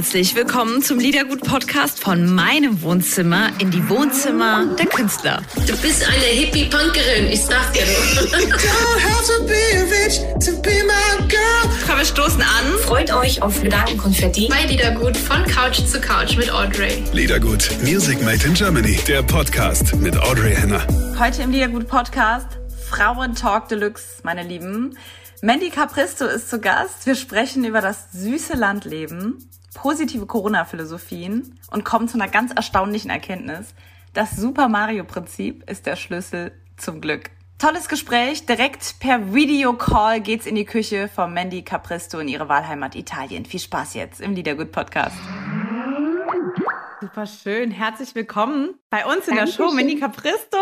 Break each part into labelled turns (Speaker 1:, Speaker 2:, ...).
Speaker 1: Herzlich willkommen zum Liedergut-Podcast von meinem Wohnzimmer in die Wohnzimmer der Künstler.
Speaker 2: Du bist eine Hippie-Punkerin, ich sag dir
Speaker 1: Komm, wir stoßen an.
Speaker 2: Freut euch auf Gedankenkonfetti.
Speaker 3: Bei Liedergut von Couch zu Couch mit Audrey.
Speaker 4: Liedergut, Music Made in Germany, der Podcast mit Audrey Henner.
Speaker 1: Heute im Liedergut-Podcast Frauen-Talk Deluxe, meine Lieben. Mandy Capristo ist zu Gast. Wir sprechen über das süße Landleben, positive Corona-Philosophien und kommen zu einer ganz erstaunlichen Erkenntnis. Das Super Mario-Prinzip ist der Schlüssel zum Glück. Tolles Gespräch. Direkt per Videocall geht's in die Küche von Mandy Capristo in ihre Wahlheimat Italien. Viel Spaß jetzt im Liedergut Podcast. Super schön. Herzlich willkommen bei uns in
Speaker 5: Dankeschön.
Speaker 1: der Show, Mandy Capristo.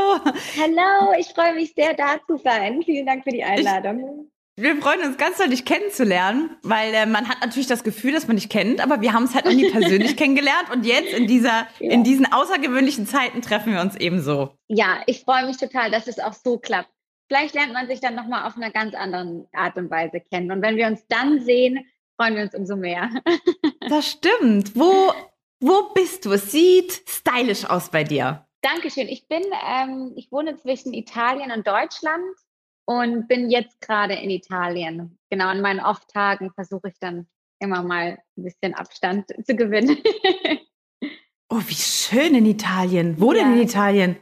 Speaker 5: Hallo, ich freue mich sehr, da zu sein. Vielen Dank für die Einladung.
Speaker 1: Wir freuen uns ganz doll, dich kennenzulernen, weil äh, man hat natürlich das Gefühl, dass man dich kennt, aber wir haben es halt noch nie persönlich kennengelernt und jetzt in dieser,
Speaker 5: Ja.
Speaker 1: in diesen außergewöhnlichen Zeiten treffen wir uns ebenso.
Speaker 5: Ja, ich freue mich total, dass es auch so klappt. Vielleicht lernt man sich dann nochmal auf einer ganz anderen Art und Weise kennen. Und wenn wir uns dann sehen, freuen wir uns umso mehr.
Speaker 1: Das stimmt. Wo, wo bist du? Es sieht stylisch aus bei dir.
Speaker 5: Dankeschön. Ich bin, ähm, ich wohne zwischen Italien und Deutschland und bin jetzt gerade in Italien. Genau, an meinen Off-Tagen versuche ich dann immer mal ein bisschen Abstand zu gewinnen.
Speaker 1: Oh, wie schön in Italien. Wo denn
Speaker 5: Ja.
Speaker 1: in Italien?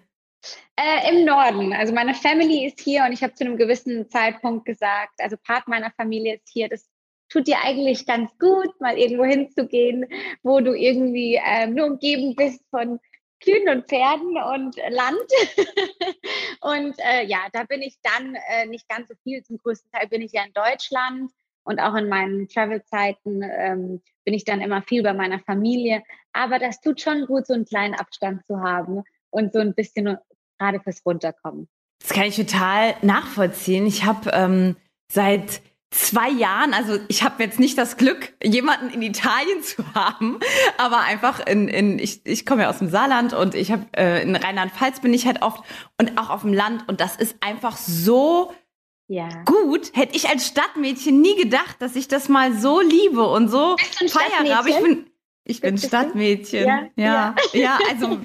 Speaker 5: Äh, Im Norden. Also meine Family ist hier und ich habe zu einem gewissen Zeitpunkt gesagt, also Part meiner Familie ist hier. Das tut dir eigentlich ganz gut, mal irgendwo hinzugehen, wo du irgendwie ähm, nur umgeben bist von Kühen und Pferden und Land. und äh, ja, da bin ich dann äh, nicht ganz so viel. Zum größten Teil bin ich ja in Deutschland und auch in meinen Travel-Zeiten ähm, bin ich dann immer viel bei meiner Familie. Aber das tut schon gut, so einen kleinen Abstand zu haben und so ein bisschen gerade fürs Runterkommen.
Speaker 1: Das kann ich total nachvollziehen. Ich habe ähm, seit zwei Jahren, also ich habe jetzt nicht das Glück, jemanden in Italien zu haben, aber einfach in, in ich, ich komme ja aus dem Saarland und ich habe äh, in Rheinland-Pfalz bin ich halt oft und auch auf dem Land und das ist einfach so
Speaker 5: Ja.
Speaker 1: gut. Hätte ich als Stadtmädchen nie gedacht, dass ich das mal so liebe und so feiere. Aber ich bin ich bin? Stadtmädchen.
Speaker 5: Ja,
Speaker 1: ja, ja, also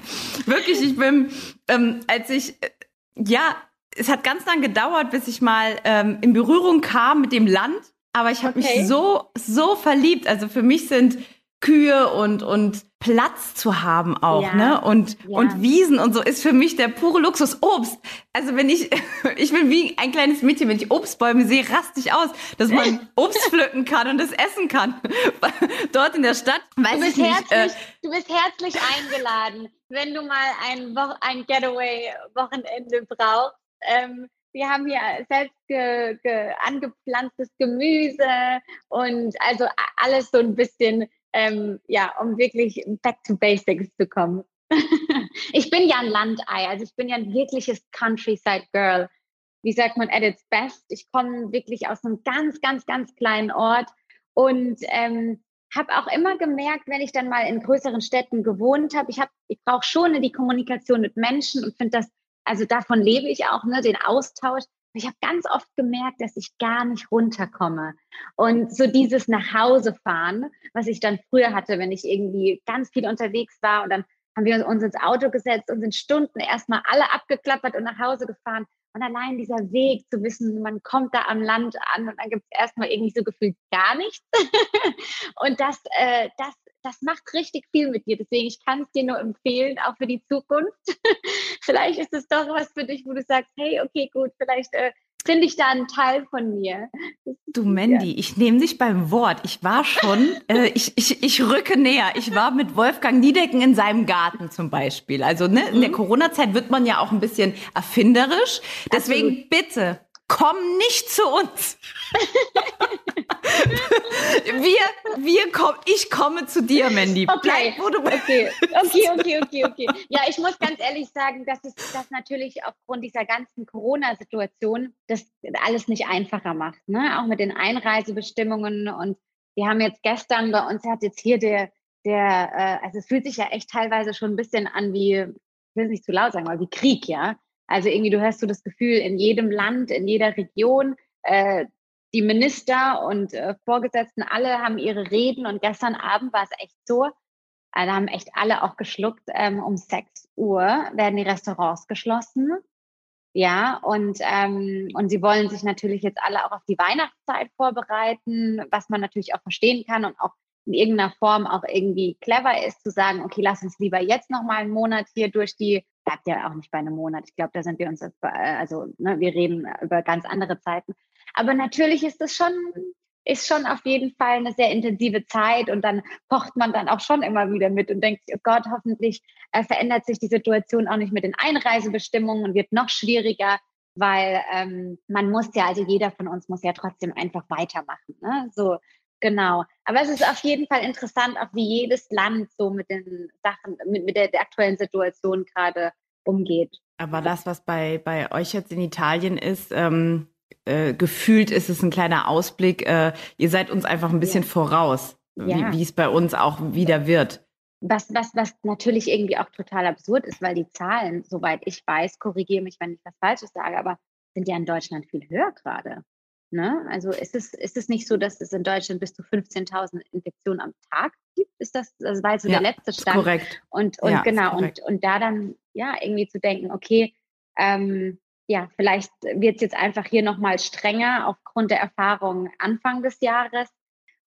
Speaker 1: wirklich, ich bin, ähm, als ich, äh, ja, es hat ganz lang gedauert, bis ich mal ähm, in Berührung kam mit dem Land. Aber ich habe
Speaker 5: Okay.
Speaker 1: mich so, so verliebt. Also für mich sind Kühe und, und Platz zu haben auch,
Speaker 5: Ja,
Speaker 1: ne? Und,
Speaker 5: ja.
Speaker 1: und Wiesen und so ist für mich der pure Luxus. Obst. Also wenn ich, ich bin wie ein kleines Mädchen, wenn ich Obstbäume sehe, raste ich aus, dass man Obst pflücken kann und es essen kann. Dort in der Stadt, weiß
Speaker 5: Du
Speaker 1: ich
Speaker 5: bist,
Speaker 1: nicht. Äh,
Speaker 5: herzlich, du bist herzlich eingeladen, wenn du mal ein, Wo ein Getaway-Wochenende brauchst. Ähm, wir haben hier selbst ge ge angepflanztes Gemüse und also alles so ein bisschen, ähm, ja, um wirklich back to basics zu kommen. ich bin ja ein Landei, also ich bin ja ein wirkliches Countryside Girl. Wie sagt man at its best? Ich komme wirklich aus einem ganz, ganz, ganz kleinen Ort und ähm, habe auch immer gemerkt, wenn ich dann mal in größeren Städten gewohnt habe, ich habe, ich brauche schon die Kommunikation mit Menschen und finde das, also davon lebe ich auch, ne, den Austausch. Ich habe ganz oft gemerkt, dass ich gar nicht runterkomme. Und so dieses nach Hause fahren, was ich dann früher hatte, wenn ich irgendwie ganz viel unterwegs war und dann haben wir uns ins Auto gesetzt und sind Stunden erstmal alle abgeklappert und nach Hause gefahren. Und allein dieser Weg zu wissen, man kommt da am Land an und dann gibt es erstmal irgendwie so gefühlt gar nichts. und das, äh, das, das macht richtig viel mit dir. Deswegen, ich kann es dir nur empfehlen, auch für die Zukunft. vielleicht ist es doch was für dich, wo du sagst, hey, okay, gut, vielleicht äh, finde ich da einen Teil von mir.
Speaker 1: Du Mandy, ich nehme dich beim Wort. Ich war schon, äh, ich, ich, ich rücke näher. Ich war mit Wolfgang Niedecken in seinem Garten zum Beispiel. Also ne, in der
Speaker 5: Mhm.
Speaker 1: Corona-Zeit wird man ja auch ein bisschen erfinderisch. Deswegen bitte, komm nicht zu uns. wir, wir kommen, ich komme zu dir, Mandy.
Speaker 5: Okay,
Speaker 1: Bleib, wo du bist.
Speaker 5: okay, okay, okay, okay, okay. Ja, ich muss ganz ehrlich sagen, dass es das natürlich aufgrund dieser ganzen Corona-Situation das alles nicht einfacher macht. Ne? Auch mit den Einreisebestimmungen. Und wir haben jetzt gestern bei uns hat jetzt hier der, der, äh, also es fühlt sich ja echt teilweise schon ein bisschen an wie, ich will es nicht zu laut sagen, aber wie Krieg, ja. Also irgendwie, du hast so das Gefühl, in jedem Land, in jeder Region, äh, die Minister und äh, Vorgesetzten, alle haben ihre Reden und gestern Abend war es echt so, äh, da haben echt alle auch geschluckt, ähm, um 6 Uhr werden die Restaurants geschlossen. Ja, und, ähm, und sie wollen sich natürlich jetzt alle auch auf die Weihnachtszeit vorbereiten, was man natürlich auch verstehen kann und auch in irgendeiner Form auch irgendwie clever ist, zu sagen, okay, lass uns lieber jetzt noch mal einen Monat hier durch die, bleibt ja auch nicht bei einem Monat. Ich glaube, da sind wir uns, also ne, wir reden über ganz andere Zeiten. Aber natürlich ist das schon, ist schon auf jeden Fall eine sehr intensive Zeit und dann pocht man dann auch schon immer wieder mit und denkt, oh Gott, hoffentlich äh, verändert sich die Situation auch nicht mit den Einreisebestimmungen und wird noch schwieriger, weil ähm, man muss ja, also jeder von uns muss ja trotzdem einfach weitermachen. Ne? So, genau. Aber es ist auf jeden Fall interessant, auch wie jedes Land so mit den Sachen, mit, mit der, der aktuellen Situation gerade umgeht.
Speaker 1: Aber das, was bei, bei euch jetzt in Italien ist, ähm, äh, gefühlt ist es ein kleiner Ausblick. Äh, ihr seid uns einfach ein bisschen ja. voraus, ja. wie es bei uns auch wieder wird.
Speaker 5: Was, was, was natürlich irgendwie auch total absurd ist, weil die Zahlen, soweit ich weiß, korrigiere mich, wenn ich was Falsches sage, aber sind ja in Deutschland viel höher gerade. Ne? Also ist es, ist es nicht so, dass es in Deutschland bis zu 15.000 Infektionen am Tag gibt? Ist das, das war so ja, der letzte Stand.
Speaker 1: Korrekt.
Speaker 5: Und, und ja, genau, und, und da dann ja irgendwie zu denken, okay, ähm, ja, vielleicht wird es jetzt einfach hier nochmal strenger aufgrund der Erfahrung Anfang des Jahres.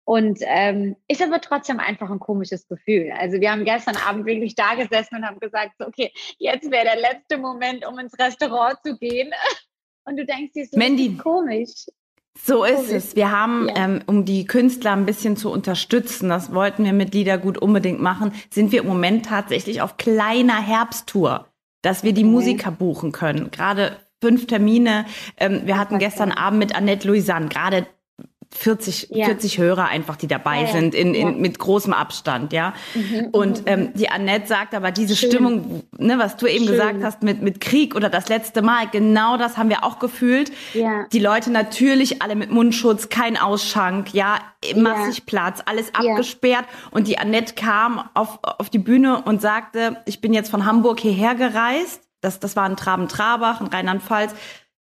Speaker 5: Und ähm, ist aber trotzdem einfach ein komisches Gefühl. Also wir haben gestern Abend wirklich da gesessen und haben gesagt, okay, jetzt wäre der letzte Moment, um ins Restaurant zu gehen. Und du denkst dir so, Mandy, komisch.
Speaker 1: So ist es. Wir haben, ja. ähm, um die Künstler ein bisschen zu unterstützen, das wollten wir mit Liedergut unbedingt machen, sind wir im Moment tatsächlich auf kleiner Herbsttour, dass wir die okay. Musiker buchen können. Gerade fünf Termine. Ähm, wir hatten gestern Abend mit Annette Louisanne gerade 40, ja. 40 Hörer einfach, die dabei ja, ja. sind, in, in, mit großem Abstand, ja. Mhm, und mhm, ähm, mhm. die Annette sagt aber, diese Schön. Stimmung, ne, was du eben Schön. gesagt hast mit, mit Krieg oder das letzte Mal, genau das haben wir auch gefühlt. Ja. Die Leute natürlich alle mit Mundschutz, kein Ausschank, ja, massig Platz, alles abgesperrt. Und die Annette kam auf, auf die Bühne und sagte, ich bin jetzt von Hamburg hierher gereist das, das war ein Traben-Trabach in Rheinland-Pfalz.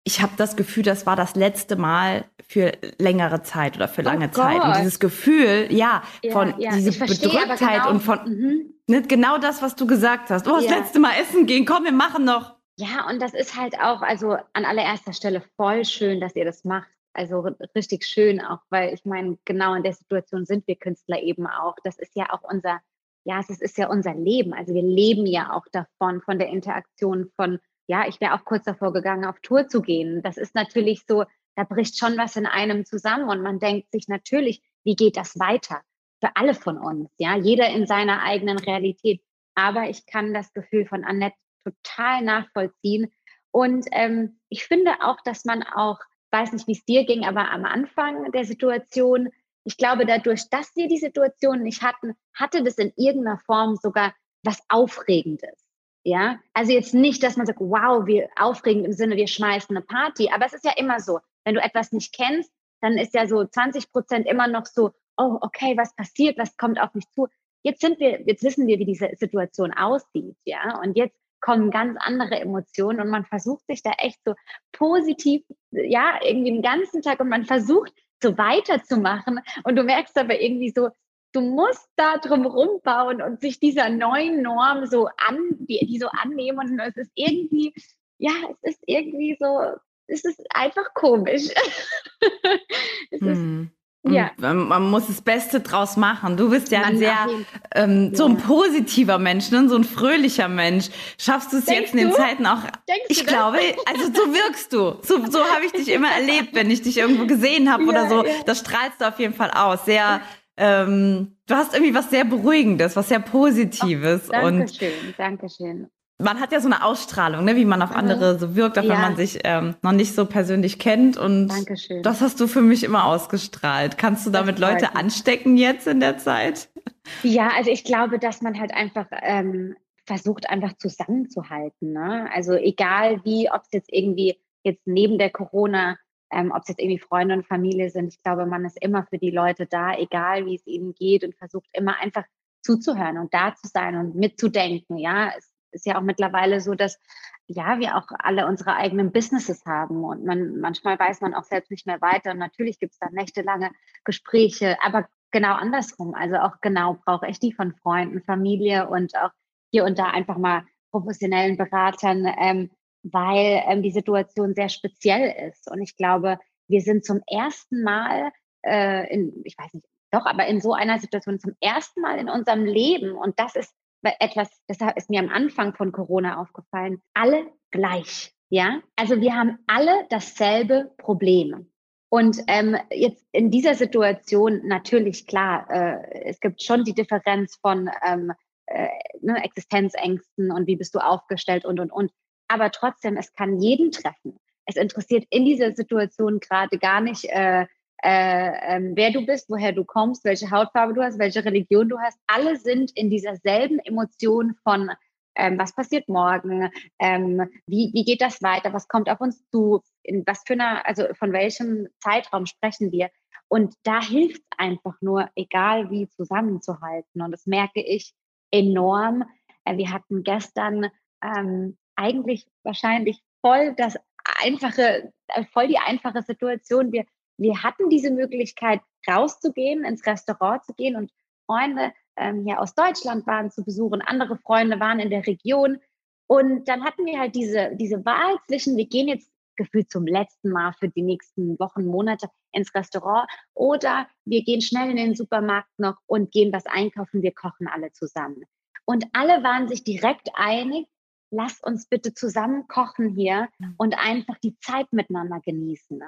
Speaker 1: Ich habe das Gefühl, das war das letzte Mal für längere Zeit oder für lange oh Zeit. Und dieses Gefühl, ja, ja von ja, diese Bedrücktheit genau, und von mhm. ne, genau das, was du gesagt hast. Oh, das ja. letzte Mal essen gehen, komm, wir machen noch.
Speaker 5: Ja, und das ist halt auch, also an allererster Stelle voll schön, dass ihr das macht. Also richtig schön auch, weil ich meine, genau in der Situation sind wir Künstler eben auch. Das ist ja auch unser ja, es ist ja unser Leben. Also wir leben ja auch davon, von der Interaktion von, ja, ich wäre auch kurz davor gegangen, auf Tour zu gehen. Das ist natürlich so, da bricht schon was in einem zusammen und man denkt sich natürlich, wie geht das weiter? Für alle von uns, ja, jeder in seiner eigenen Realität. Aber ich kann das Gefühl von Annette total nachvollziehen. Und ähm, ich finde auch, dass man auch, weiß nicht, wie es dir ging, aber am Anfang der Situation ich glaube, dadurch, dass wir die Situation nicht hatten, hatte das in irgendeiner Form sogar was Aufregendes. Ja, also jetzt nicht, dass man sagt, wow, wir aufregend im Sinne, wir schmeißen eine Party, aber es ist ja immer so, wenn du etwas nicht kennst, dann ist ja so 20 Prozent immer noch so, oh, okay, was passiert, was kommt auf mich zu. Jetzt sind wir, jetzt wissen wir, wie diese Situation aussieht, ja, und jetzt kommen ganz andere Emotionen und man versucht sich da echt so positiv, ja, irgendwie den ganzen Tag und man versucht so weiterzumachen. Und du merkst aber irgendwie so, du musst da drum rumbauen und sich dieser neuen Norm so an, die, die so annehmen. Und es ist irgendwie, ja, es ist irgendwie so, es ist einfach komisch.
Speaker 1: es hm. Ja. Man muss das Beste draus machen. Du bist ja ein sehr, ähm, so ein positiver Mensch, ne? so ein fröhlicher Mensch. Schaffst du es jetzt in den du? Zeiten auch? Denkst ich glaube, also so wirkst du. So, so habe ich dich immer erlebt, wenn ich dich irgendwo gesehen habe ja, oder so. Ja. Das strahlst du auf jeden Fall aus. Sehr, ähm, du hast irgendwie was sehr Beruhigendes, was sehr Positives.
Speaker 5: Oh, Dankeschön, und Dankeschön
Speaker 1: man hat ja so eine Ausstrahlung, ne, wie man auf mhm. andere so wirkt, auch ja. wenn man sich ähm, noch nicht so persönlich kennt. Und Dankeschön. das hast du für mich immer ausgestrahlt. Kannst du damit Leute anstecken jetzt in der Zeit?
Speaker 5: Ja, also ich glaube, dass man halt einfach ähm, versucht, einfach zusammenzuhalten. Ne? Also egal wie, ob es jetzt irgendwie jetzt neben der Corona, ähm, ob es jetzt irgendwie Freunde und Familie sind, ich glaube, man ist immer für die Leute da, egal wie es ihnen geht und versucht immer einfach zuzuhören und da zu sein und mitzudenken. Ja, es ist ja auch mittlerweile so, dass ja, wir auch alle unsere eigenen Businesses haben und man manchmal weiß man auch selbst nicht mehr weiter. Und natürlich gibt es da nächtelange Gespräche, aber genau andersrum. Also auch genau brauche ich die von Freunden, Familie und auch hier und da einfach mal professionellen Beratern, ähm, weil ähm, die Situation sehr speziell ist. Und ich glaube, wir sind zum ersten Mal äh, in, ich weiß nicht, doch, aber in so einer Situation zum ersten Mal in unserem Leben, und das ist etwas, das ist mir am Anfang von Corona aufgefallen, alle gleich. Ja, also wir haben alle dasselbe Problem. Und ähm, jetzt in dieser Situation natürlich klar, äh, es gibt schon die Differenz von ähm, äh, ne, Existenzängsten und wie bist du aufgestellt und und und. Aber trotzdem, es kann jeden treffen. Es interessiert in dieser Situation gerade gar nicht, äh, äh, ähm, wer du bist, woher du kommst, welche Hautfarbe du hast, welche Religion du hast. Alle sind in dieser selben Emotion von ähm, was passiert morgen, ähm, wie, wie geht das weiter, was kommt auf uns zu, in was für einer, also von welchem Zeitraum sprechen wir. Und da hilft es einfach nur, egal wie zusammenzuhalten. Und das merke ich enorm. Äh, wir hatten gestern ähm, eigentlich wahrscheinlich voll das einfache, äh, voll die einfache Situation. Wir, wir hatten diese Möglichkeit, rauszugehen, ins Restaurant zu gehen und Freunde ähm, hier aus Deutschland waren zu besuchen, andere Freunde waren in der Region. Und dann hatten wir halt diese, diese Wahl zwischen, wir gehen jetzt gefühlt zum letzten Mal für die nächsten Wochen, Monate ins Restaurant oder wir gehen schnell in den Supermarkt noch und gehen was einkaufen, wir kochen alle zusammen. Und alle waren sich direkt einig, lass uns bitte zusammen kochen hier mhm. und einfach die Zeit miteinander genießen.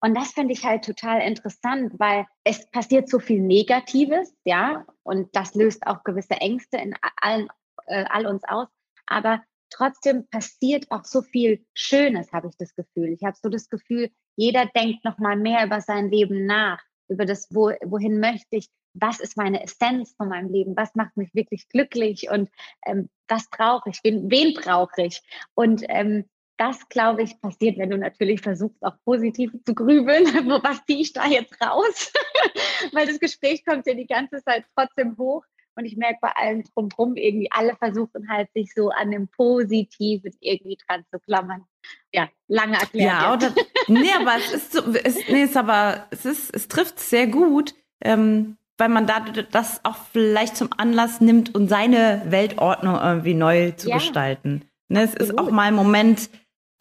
Speaker 5: Und das finde ich halt total interessant, weil es passiert so viel Negatives, ja, und das löst auch gewisse Ängste in allen, äh, all uns aus. Aber trotzdem passiert auch so viel Schönes, habe ich das Gefühl. Ich habe so das Gefühl, jeder denkt noch mal mehr über sein Leben nach, über das, wo, wohin möchte ich, was ist meine Essenz von meinem Leben, was macht mich wirklich glücklich und ähm, was brauche ich, wen, wen brauche ich. Und ähm, das, glaube ich, passiert, wenn du natürlich versuchst, auch positiv zu grübeln. Was ziehe ich da jetzt raus? Weil das Gespräch kommt ja die ganze Zeit trotzdem hoch. Und ich merke bei allen drumherum irgendwie, alle versuchen halt, sich so an dem Positiven irgendwie dran zu klammern. Ja, lange erklärt.
Speaker 1: Ja, oder, nee, aber es ist so, es, nee, es aber, es ist, es trifft sehr gut, ähm, weil man da das auch vielleicht zum Anlass nimmt, um seine Weltordnung irgendwie neu zu ja, gestalten. Ne, es ist auch mal ein Moment,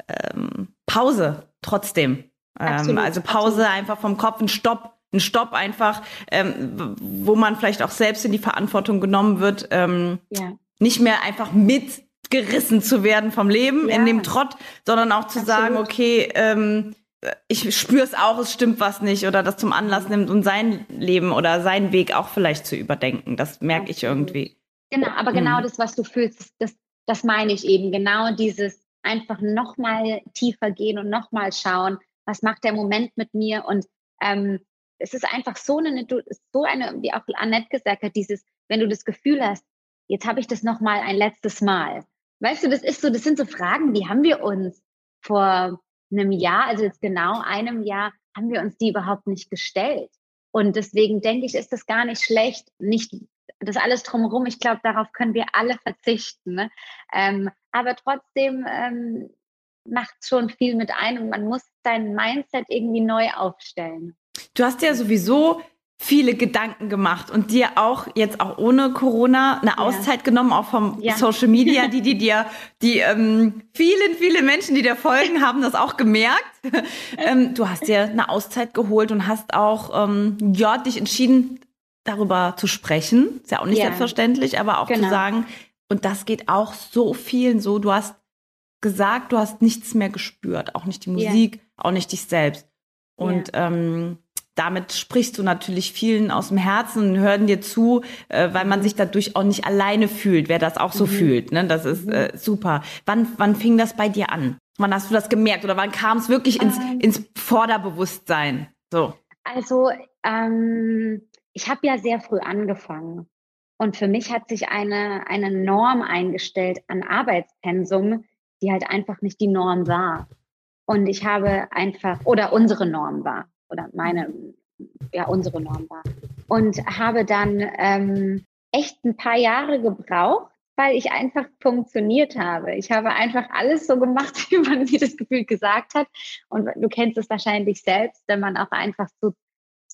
Speaker 1: ähm, Pause trotzdem. Ähm, also Pause absolut. einfach vom Kopf, ein Stopp, ein Stopp einfach, ähm, wo man vielleicht auch selbst in die Verantwortung genommen wird, ähm, ja. nicht mehr einfach mitgerissen zu werden vom Leben ja. in dem Trott, sondern auch zu absolut. sagen, okay, ähm, ich spüre es auch, es stimmt was nicht oder das zum Anlass nimmt und sein Leben oder seinen Weg auch vielleicht zu überdenken. Das merke ich irgendwie.
Speaker 5: Genau, aber genau mhm. das, was du fühlst, das, das meine ich eben. Genau dieses, einfach nochmal tiefer gehen und nochmal schauen, was macht der Moment mit mir und ähm, es ist einfach so eine, so eine, wie auch Annette gesagt hat, dieses, wenn du das Gefühl hast, jetzt habe ich das nochmal ein letztes Mal. Weißt du, das ist so, das sind so Fragen, die haben wir uns vor einem Jahr, also jetzt genau einem Jahr, haben wir uns die überhaupt nicht gestellt. Und deswegen denke ich, ist das gar nicht schlecht, nicht das alles drumherum. Ich glaube, darauf können wir alle verzichten. Ne? Ähm, aber trotzdem ähm, macht schon viel mit ein und man muss sein Mindset irgendwie neu aufstellen.
Speaker 1: Du hast ja sowieso viele Gedanken gemacht und dir auch jetzt auch ohne Corona eine Auszeit ja. genommen, auch vom ja. Social Media, die, die dir, die ähm, vielen, viele Menschen, die dir folgen, haben das auch gemerkt. ähm, du hast dir eine Auszeit geholt und hast auch ähm, ja dich entschieden, darüber zu sprechen. Ist ja auch nicht ja. selbstverständlich, aber auch genau. zu sagen, und das geht auch so vielen so. Du hast gesagt, du hast nichts mehr gespürt, auch nicht die Musik, yeah. auch nicht dich selbst. Und yeah. ähm, damit sprichst du natürlich vielen aus dem Herzen und hören dir zu, äh, weil man sich dadurch auch nicht alleine fühlt, wer das auch so mhm. fühlt. Ne? Das ist mhm. äh, super. Wann, wann fing das bei dir an? Wann hast du das gemerkt oder wann kam es wirklich ins, ähm, ins Vorderbewusstsein? So.
Speaker 5: Also ähm, ich habe ja sehr früh angefangen. Und für mich hat sich eine, eine Norm eingestellt an Arbeitspensum, die halt einfach nicht die Norm war. Und ich habe einfach, oder unsere Norm war, oder meine, ja, unsere Norm war. Und habe dann ähm, echt ein paar Jahre gebraucht, weil ich einfach funktioniert habe. Ich habe einfach alles so gemacht, wie man mir das Gefühl gesagt hat. Und du kennst es wahrscheinlich selbst, wenn man auch einfach so,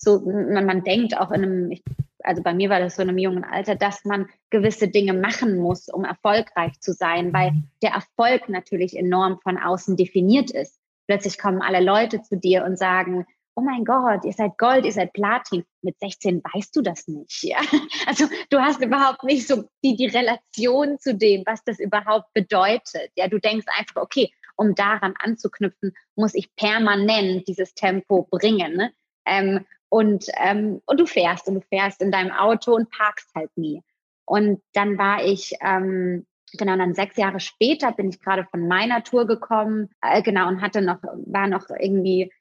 Speaker 5: so man, man denkt auch in einem, ich, also bei mir war das so in einem jungen Alter, dass man gewisse Dinge machen muss, um erfolgreich zu sein, weil der Erfolg natürlich enorm von außen definiert ist. Plötzlich kommen alle Leute zu dir und sagen, oh mein Gott, ihr seid Gold, ihr seid Platin. Mit 16 weißt du das nicht. Ja? Also du hast überhaupt nicht so die, die Relation zu dem, was das überhaupt bedeutet. Ja, du denkst einfach, okay, um daran anzuknüpfen, muss ich permanent dieses Tempo bringen. Ne? Ähm, und, ähm, und du fährst und du fährst in deinem Auto und parkst halt nie. Und dann war ich, ähm, genau, dann sechs Jahre später bin ich gerade von meiner Tour gekommen, äh, genau, und hatte noch, war noch irgendwie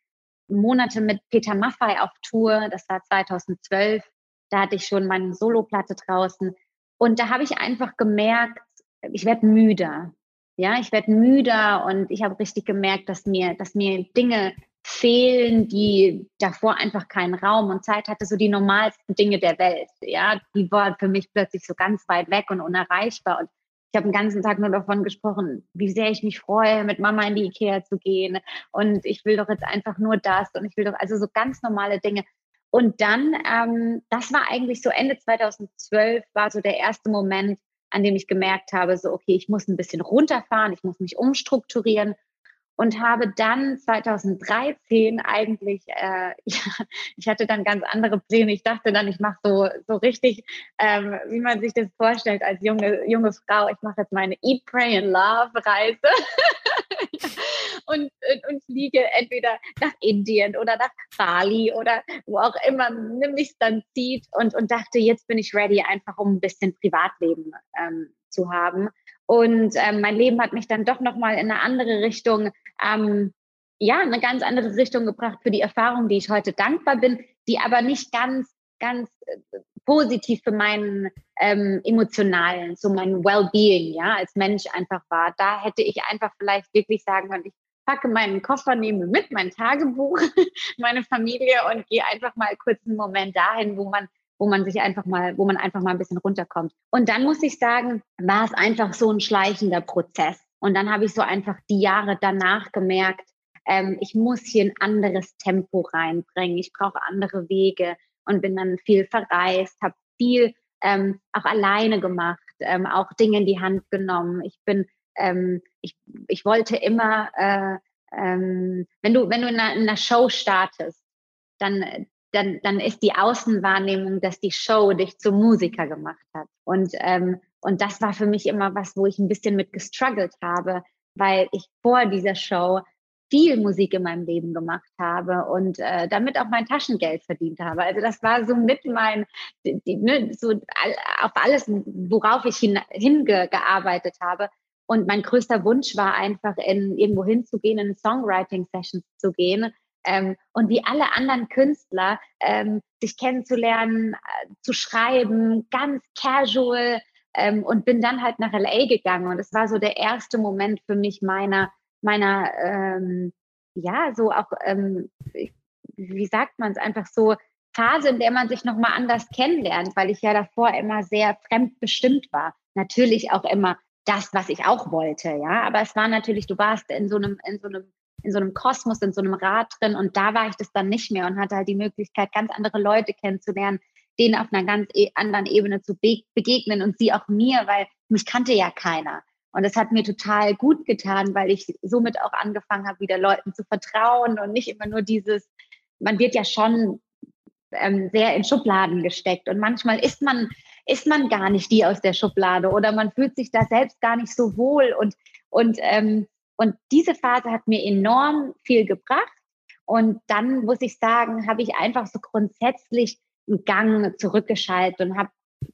Speaker 5: Monate mit Peter Maffei auf Tour. Das war 2012. Da hatte ich schon meine Soloplatte draußen. Und da habe ich einfach gemerkt, ich werde müder. Ja, ich werde müder und ich habe richtig gemerkt, dass mir, dass mir Dinge fehlen, die davor einfach keinen Raum und Zeit hatte, so die normalsten Dinge der Welt. Ja, die waren für mich plötzlich so ganz weit weg und unerreichbar. Und ich habe den ganzen Tag nur davon gesprochen, wie sehr ich mich freue, mit Mama in die Ikea zu gehen. Und ich will doch jetzt einfach nur das und ich will doch, also so ganz normale Dinge. Und dann, ähm, das war eigentlich so Ende 2012, war so der erste Moment, an dem ich gemerkt habe, so, okay, ich muss ein bisschen runterfahren, ich muss mich umstrukturieren und habe dann 2013 eigentlich, äh, ja, ich hatte dann ganz andere Pläne. Ich dachte dann, ich mache so, so richtig, ähm, wie man sich das vorstellt als junge, junge Frau. Ich mache jetzt meine Eat, Pray and Love Reise und, und fliege entweder nach Indien oder nach Bali oder wo auch immer, mich dann zieht und, und dachte, jetzt bin ich ready, einfach um ein bisschen Privatleben ähm, zu haben. Und ähm, mein Leben hat mich dann doch nochmal in eine andere Richtung, ähm, ja, eine ganz andere Richtung gebracht für die Erfahrung, die ich heute dankbar bin, die aber nicht ganz, ganz äh, positiv für meinen ähm, emotionalen, so mein Wellbeing, ja, als Mensch einfach war. Da hätte ich einfach vielleicht wirklich sagen können, ich packe meinen Koffer, nehme mit mein Tagebuch, meine Familie und gehe einfach mal kurz einen Moment dahin, wo man wo man sich einfach mal, wo man einfach mal ein bisschen runterkommt. Und dann muss ich sagen, war es einfach so ein schleichender Prozess. Und dann habe ich so einfach die Jahre danach gemerkt, ähm, ich muss hier ein anderes Tempo reinbringen. Ich brauche andere Wege und bin dann viel verreist, habe viel ähm, auch alleine gemacht, ähm, auch Dinge in die Hand genommen. Ich bin, ähm, ich, ich wollte immer, äh, ähm, wenn du, wenn du in einer, in einer Show startest, dann, dann, dann ist die Außenwahrnehmung, dass die Show dich zum Musiker gemacht hat. Und, ähm, und das war für mich immer was, wo ich ein bisschen mit gestruggelt habe, weil ich vor dieser Show viel Musik in meinem Leben gemacht habe und äh, damit auch mein Taschengeld verdient habe. Also das war so mit mein, die, ne, so all, auf alles, worauf ich hin, hingearbeitet habe. Und mein größter Wunsch war einfach, in irgendwo hinzugehen, in Songwriting-Sessions zu gehen ähm, und wie alle anderen Künstler ähm, sich kennenzulernen, äh, zu schreiben, ganz casual ähm, und bin dann halt nach LA gegangen und es war so der erste Moment für mich meiner meiner ähm, ja so auch ähm, wie sagt man es einfach so Phase, in der man sich noch mal anders kennenlernt, weil ich ja davor immer sehr fremdbestimmt war. Natürlich auch immer das, was ich auch wollte, ja. Aber es war natürlich, du warst in so einem, in so einem in so einem Kosmos, in so einem Rad drin und da war ich das dann nicht mehr und hatte halt die Möglichkeit, ganz andere Leute kennenzulernen, denen auf einer ganz e anderen Ebene zu be begegnen und sie auch mir, weil mich kannte ja keiner. Und es hat mir total gut getan, weil ich somit auch angefangen habe, wieder Leuten zu vertrauen und nicht immer nur dieses, man wird ja schon ähm, sehr in Schubladen gesteckt und manchmal ist man ist man gar nicht die aus der Schublade oder man fühlt sich da selbst gar nicht so wohl und und ähm, und diese Phase hat mir enorm viel gebracht. Und dann muss ich sagen, habe ich einfach so grundsätzlich einen Gang zurückgeschaltet und habe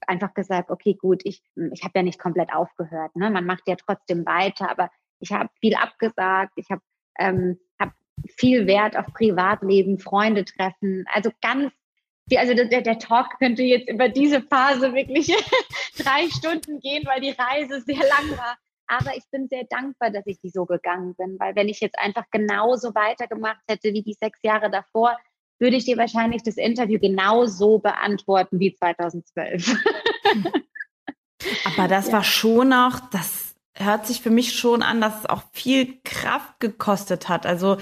Speaker 5: einfach gesagt, okay, gut, ich, ich habe ja nicht komplett aufgehört. Ne? Man macht ja trotzdem weiter, aber ich habe viel abgesagt. Ich habe ähm, hab viel Wert auf Privatleben, Freunde treffen. Also ganz, also der, der Talk könnte jetzt über diese Phase wirklich drei Stunden gehen, weil die Reise sehr lang war. Aber ich bin sehr dankbar, dass ich die so gegangen bin, weil wenn ich jetzt einfach genauso weitergemacht hätte wie die sechs Jahre davor, würde ich dir wahrscheinlich das Interview genauso beantworten wie 2012.
Speaker 1: Aber das ja. war schon auch, das hört sich für mich schon an, dass es auch viel Kraft gekostet hat. Also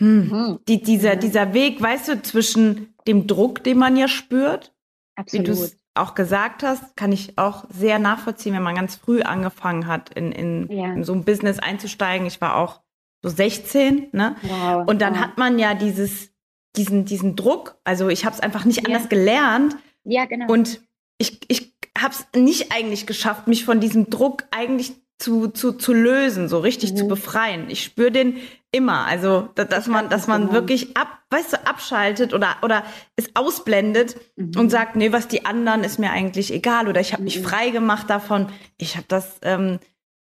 Speaker 1: hm, mhm. die, dieser, mhm. dieser Weg, weißt du, zwischen dem Druck, den man ja spürt, Absolut. wie du es auch gesagt hast, kann ich auch sehr nachvollziehen, wenn man ganz früh angefangen hat, in, in, ja. in so ein Business einzusteigen. Ich war auch so 16, ne? Wow, und dann wow. hat man ja dieses, diesen, diesen Druck. Also ich habe es einfach nicht ja. anders gelernt.
Speaker 5: Ja, genau.
Speaker 1: Und ich, ich habe es nicht eigentlich geschafft, mich von diesem Druck eigentlich zu, zu, zu lösen, so richtig mhm. zu befreien. Ich spüre den immer. Also, dass, dass man, dass man genau. wirklich ab, weißt du, abschaltet oder, oder es ausblendet mhm. und sagt, nee, was die anderen ist mir eigentlich egal oder ich habe mich mhm. frei gemacht davon. Ich habe das ähm,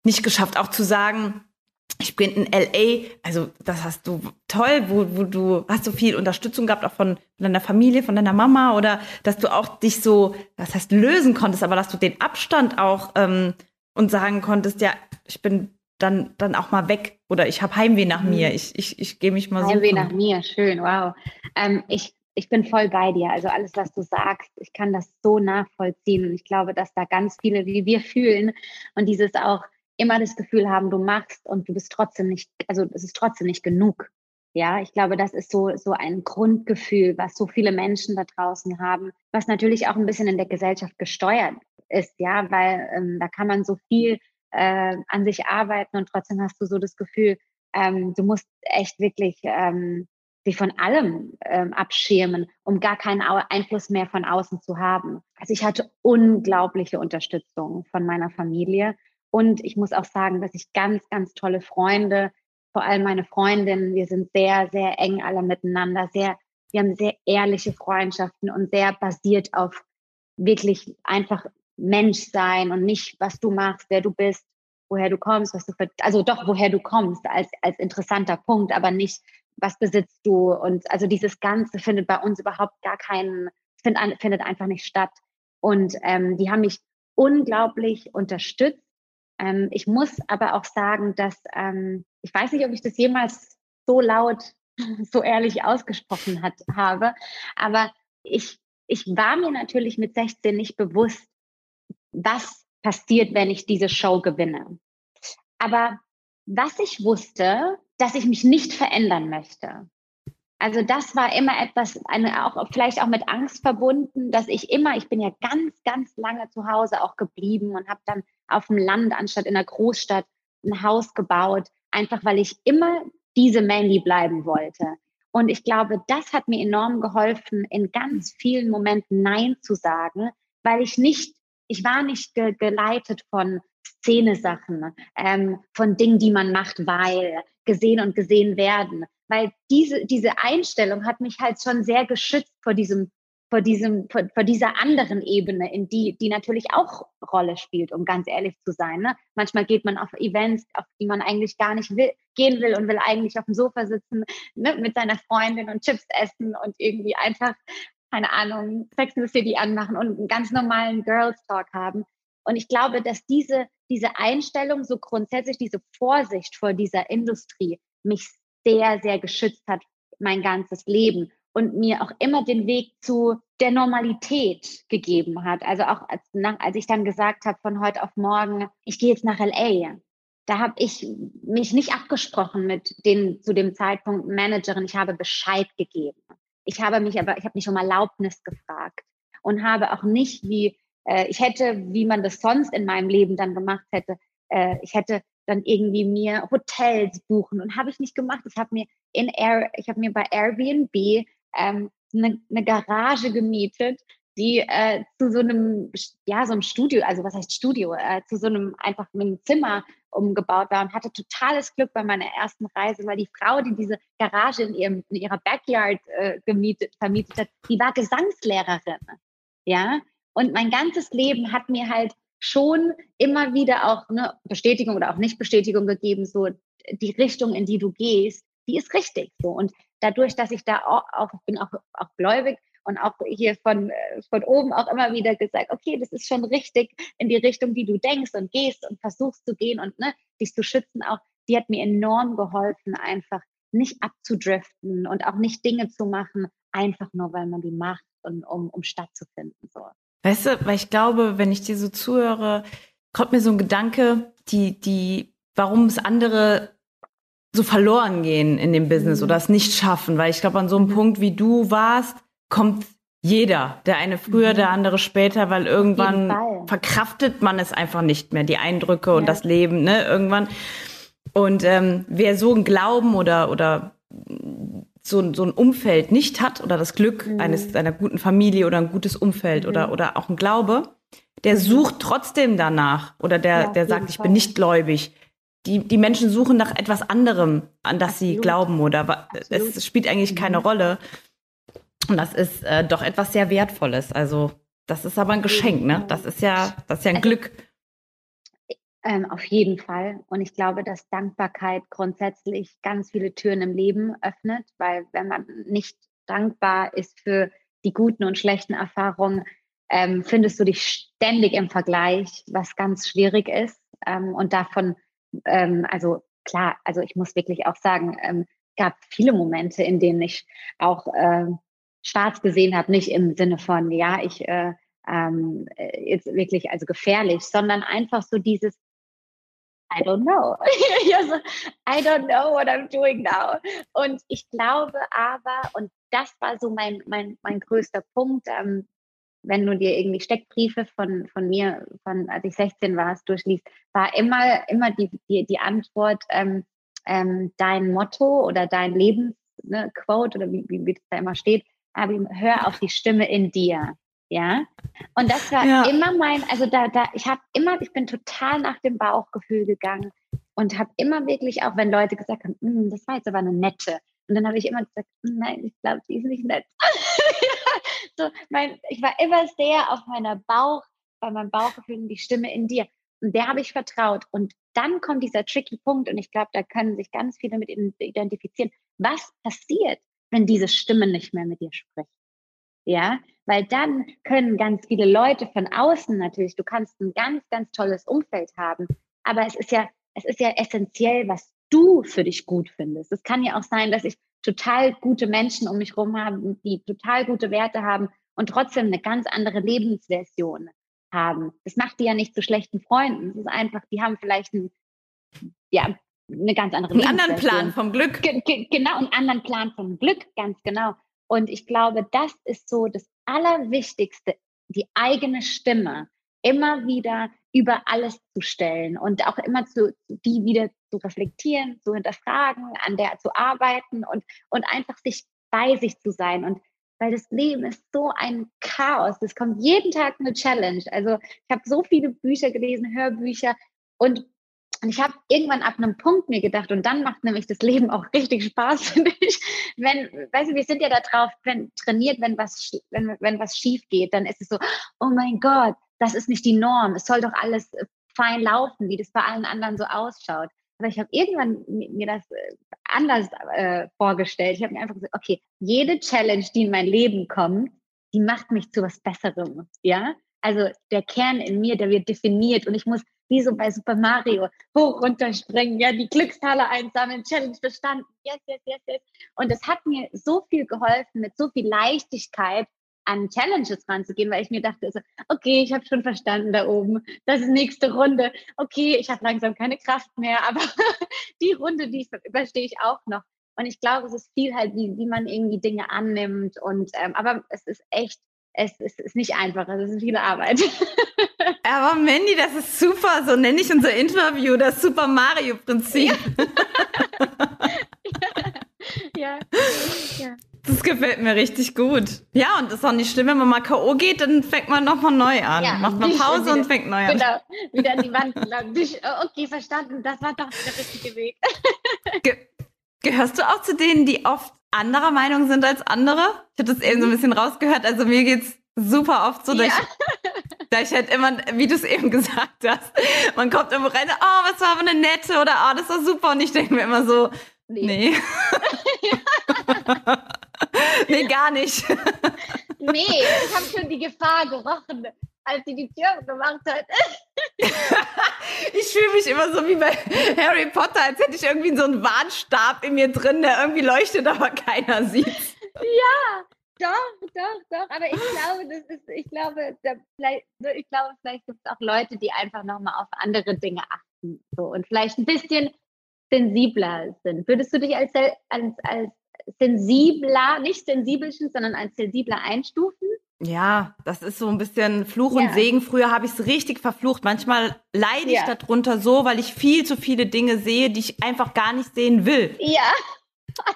Speaker 1: nicht geschafft, auch zu sagen, ich bin in LA, also das hast du toll, wo, wo du hast so viel Unterstützung gehabt, auch von deiner Familie, von deiner Mama oder dass du auch dich so, das heißt lösen konntest, aber dass du den Abstand auch ähm, und sagen konntest, ja, ich bin dann, dann auch mal weg oder ich habe Heimweh nach mhm. mir, ich, ich, ich gehe mich mal
Speaker 5: so. Heimweh nach mir, schön, wow. Ähm, ich, ich bin voll bei dir. Also alles, was du sagst, ich kann das so nachvollziehen. Und ich glaube, dass da ganz viele wie wir fühlen und dieses auch immer das Gefühl haben, du machst und du bist trotzdem nicht, also es ist trotzdem nicht genug. Ja, ich glaube, das ist so, so ein Grundgefühl, was so viele Menschen da draußen haben, was natürlich auch ein bisschen in der Gesellschaft gesteuert ist, ja, weil ähm, da kann man so viel äh, an sich arbeiten und trotzdem hast du so das Gefühl, ähm, du musst echt wirklich ähm, dich von allem ähm, abschirmen, um gar keinen Einfluss mehr von außen zu haben. Also ich hatte unglaubliche Unterstützung von meiner Familie und ich muss auch sagen, dass ich ganz, ganz tolle Freunde, vor allem meine Freundinnen, wir sind sehr, sehr eng alle miteinander, sehr, wir haben sehr ehrliche Freundschaften und sehr basiert auf wirklich einfach Mensch sein und nicht, was du machst, wer du bist, woher du kommst, was du für, also doch, woher du kommst als, als interessanter Punkt, aber nicht, was besitzt du und also dieses Ganze findet bei uns überhaupt gar keinen, findet, findet einfach nicht statt. Und ähm, die haben mich unglaublich unterstützt ähm, ich muss aber auch sagen, dass ähm, ich weiß nicht, ob ich das jemals so laut, so ehrlich ausgesprochen hat, habe, aber ich, ich war mir natürlich mit 16 nicht bewusst, was passiert, wenn ich diese Show gewinne. Aber was ich wusste, dass ich mich nicht verändern möchte. Also das war immer etwas, eine, auch vielleicht auch mit Angst verbunden, dass ich immer, ich bin ja ganz, ganz lange zu Hause auch geblieben und habe dann auf dem Land anstatt in der Großstadt ein Haus gebaut, einfach weil ich immer diese Mandy bleiben wollte. Und ich glaube, das hat mir enorm geholfen, in ganz vielen Momenten Nein zu sagen, weil ich nicht, ich war nicht ge geleitet von Szene-Sachen, ähm, von Dingen, die man macht, weil gesehen und gesehen werden, weil diese, diese Einstellung hat mich halt schon sehr geschützt vor diesem, vor diesem, vor, vor dieser anderen Ebene, in die, die natürlich auch Rolle spielt, um ganz ehrlich zu sein. Ne? Manchmal geht man auf Events, auf die man eigentlich gar nicht will, gehen will und will eigentlich auf dem Sofa sitzen, ne, mit seiner Freundin und Chips essen und irgendwie einfach, keine Ahnung, Sex in the City anmachen und einen ganz normalen Girls Talk haben. Und ich glaube, dass diese, diese Einstellung, so grundsätzlich diese Vorsicht vor dieser Industrie mich sehr, sehr geschützt hat mein ganzes Leben und mir auch immer den Weg zu der Normalität gegeben hat. Also auch als, nach, als ich dann gesagt habe von heute auf morgen, ich gehe jetzt nach LA, da habe ich mich nicht abgesprochen mit den zu dem Zeitpunkt Managerin. Ich habe Bescheid gegeben. Ich habe mich aber, ich habe nicht um Erlaubnis gefragt und habe auch nicht wie äh, ich hätte, wie man das sonst in meinem Leben dann gemacht hätte, äh, ich hätte dann irgendwie mir Hotels buchen und habe ich nicht gemacht. Ich habe mir in Air, ich habe mir bei Airbnb ähm, eine, eine Garage gemietet, die äh, zu so einem, ja, so einem Studio, also was heißt Studio, äh, zu so einem einfach einem Zimmer umgebaut war und hatte totales Glück bei meiner ersten Reise, weil die Frau, die diese Garage in, ihrem, in ihrer Backyard äh, gemietet, vermietet hat, die war Gesangslehrerin. Ja, und mein ganzes Leben hat mir halt schon immer wieder auch eine Bestätigung oder auch nicht Bestätigung gegeben, so die Richtung, in die du gehst, die ist richtig so. Und dadurch, dass ich da auch, auch bin auch, auch gläubig und auch hier von, äh, von oben auch immer wieder gesagt, okay, das ist schon richtig in die Richtung, die du denkst und gehst und versuchst zu gehen und ne, dich zu schützen auch, die hat mir enorm geholfen, einfach nicht abzudriften und auch nicht Dinge zu machen, einfach nur, weil man die macht und um, um stattzufinden. So.
Speaker 1: Weißt du, weil ich glaube, wenn ich dir so zuhöre, kommt mir so ein Gedanke, die, die, warum es andere so verloren gehen in dem Business
Speaker 5: Mhm.
Speaker 1: oder es nicht schaffen. Weil ich glaube, an so einem Punkt, wie du warst, kommt jeder. Der eine früher,
Speaker 5: Mhm.
Speaker 1: der andere später, weil irgendwann verkraftet man es einfach nicht mehr, die Eindrücke und
Speaker 5: Ja.
Speaker 1: das Leben, ne? Irgendwann. Und ähm, wer so einen Glauben oder, oder so, so ein Umfeld nicht hat oder das Glück
Speaker 5: Mhm.
Speaker 1: eines einer guten Familie oder ein gutes Umfeld oder, oder auch ein Glaube, der sucht trotzdem danach oder der,
Speaker 5: Mhm. Ja,
Speaker 1: der sagt, ich
Speaker 5: Fall.
Speaker 1: bin nicht gläubig. Die, die Menschen suchen nach etwas anderem, an das sie
Speaker 5: Absolut.
Speaker 1: glauben oder
Speaker 5: Absolut.
Speaker 1: es spielt eigentlich keine
Speaker 5: Mhm.
Speaker 1: Rolle. Und das ist äh, doch etwas sehr Wertvolles. Also das ist aber ein Geschenk, ne? Das ist ja, das ist ja ein
Speaker 5: Also-
Speaker 1: Glück.
Speaker 5: Ähm, auf jeden Fall. Und ich glaube, dass Dankbarkeit grundsätzlich ganz viele Türen im Leben öffnet, weil wenn man nicht dankbar ist für die guten und schlechten Erfahrungen, ähm, findest du dich ständig im Vergleich, was ganz schwierig ist. Ähm, und davon, ähm, also klar, also ich muss wirklich auch sagen, ähm, gab viele Momente, in denen ich auch ähm, schwarz gesehen habe, nicht im Sinne von, ja, ich äh, ähm, äh, jetzt wirklich also gefährlich, sondern einfach so dieses I don't know. I don't know what I'm doing now. Und ich glaube aber, und das war so mein, mein, mein größter Punkt, ähm, wenn du dir irgendwie Steckbriefe von, von mir, von als ich 16 war, durchliest, war immer, immer die, die, die Antwort, ähm, ähm, dein Motto oder dein Lebensquote ne, oder wie, wie, wie das da immer steht, aber hör auf die Stimme in dir. Ja. Und das war
Speaker 1: Ja.
Speaker 5: immer mein, also da, da, ich habe immer, ich bin total nach dem Bauchgefühl gegangen und habe immer wirklich, auch wenn Leute gesagt haben, "Mm, das war jetzt aber eine nette. Und dann habe ich immer gesagt, "Mm, nein, ich glaube, die ist nicht nett. so, mein, ich war immer sehr auf meiner Bauch, bei meinem Bauchgefühl und die Stimme in dir. Und der habe ich vertraut. Und dann kommt dieser tricky Punkt, und ich glaube, da können sich ganz viele mit identifizieren. Was passiert, wenn diese Stimme nicht mehr mit dir spricht? Ja, weil dann können ganz viele Leute von außen natürlich, du kannst ein ganz, ganz tolles Umfeld haben, aber es ist ja, es ist ja essentiell, was du für dich gut findest. Es kann ja auch sein, dass ich total gute Menschen um mich herum habe, die total gute Werte haben und trotzdem eine ganz andere Lebensversion haben. Das macht die ja nicht zu schlechten Freunden. Es ist einfach, die haben vielleicht ein, ja, eine ganz andere
Speaker 1: Einen anderen. Plan vom Glück.
Speaker 5: Ge ge genau, einen anderen Plan von Glück, ganz genau. Und ich glaube, das ist so das Allerwichtigste, die eigene Stimme immer wieder über alles zu stellen und auch immer zu, die wieder zu reflektieren, zu hinterfragen, an der zu arbeiten und, und einfach sich bei sich zu sein. Und weil das Leben ist so ein Chaos. Es kommt jeden Tag eine Challenge. Also ich habe so viele Bücher gelesen, Hörbücher und und ich habe irgendwann ab einem Punkt mir gedacht, und dann macht nämlich das Leben auch richtig Spaß, finde ich. Wenn, weißt du, wir sind ja da drauf wenn, trainiert, wenn was, wenn, wenn was schief geht, dann ist es so, oh mein Gott, das ist nicht die Norm. Es soll doch alles äh, fein laufen, wie das bei allen anderen so ausschaut. Aber ich habe irgendwann mi- mir das äh, anders äh, vorgestellt. Ich habe mir einfach gesagt, okay, jede Challenge, die in mein Leben kommt, die macht mich zu was Besserem. Ja, also der Kern in mir, der wird definiert und ich muss wie so bei Super Mario hoch runterspringen, ja, die Glückstaler einsammeln, Challenge bestanden, yes, yes, yes, yes. Und es hat mir so viel geholfen, mit so viel Leichtigkeit an Challenges ranzugehen, weil ich mir dachte, so, okay, ich habe schon verstanden da oben, das ist nächste Runde, okay, ich habe langsam keine Kraft mehr, aber die Runde, die überstehe ich auch noch. Und ich glaube, es ist viel halt, wie, wie man irgendwie Dinge annimmt und, ähm, aber es ist echt, es, es ist nicht einfach, es ist viel Arbeit.
Speaker 1: Aber Mandy, das ist super. So nenne ich unser Interview, das Super Mario Prinzip.
Speaker 5: ja. ja.
Speaker 1: Das gefällt mir richtig gut. Ja, und das ist auch nicht schlimm, wenn man mal K.O. geht, dann fängt man nochmal neu an.
Speaker 5: Ja,
Speaker 1: Macht man Pause
Speaker 5: wieder-
Speaker 1: und fängt neu an.
Speaker 5: Genau, wieder an die Wand gelangt. Okay, verstanden, das war doch der richtige Weg.
Speaker 1: Ge gehörst du auch zu denen, die oft anderer Meinung sind als andere? Ich habe das eben so ein bisschen rausgehört. Also mir geht's super oft so, dass,
Speaker 5: Ja.
Speaker 1: ich, dass ich halt immer, wie du es eben gesagt hast, man kommt immer rein, oh, was war aber eine nette oder oh, das war super. Und ich denke mir immer so, nee. nee, gar nicht.
Speaker 5: Nee, ich habe schon die Gefahr gerochen, als sie die Tür gemacht hat.
Speaker 1: Ich fühle mich immer so wie bei Harry Potter, als hätte ich irgendwie so einen Warnstab in mir drin, der irgendwie leuchtet, aber keiner sieht.
Speaker 5: Doch, doch, doch. Aber ich glaube, das ist, ich glaube, da, vielleicht, ich glaube, vielleicht gibt es auch Leute, die einfach nochmal auf andere Dinge achten. So und vielleicht ein bisschen sensibler sind. Würdest du dich als, als, als sensibler, nicht sensibelchen, sondern als sensibler einstufen?
Speaker 1: Ja, das ist so ein bisschen Fluch ja. und Segen. Früher habe ich es richtig verflucht. Manchmal leide ich ja. darunter so, weil ich viel zu viele Dinge sehe, die ich einfach gar nicht sehen will.
Speaker 5: Ja.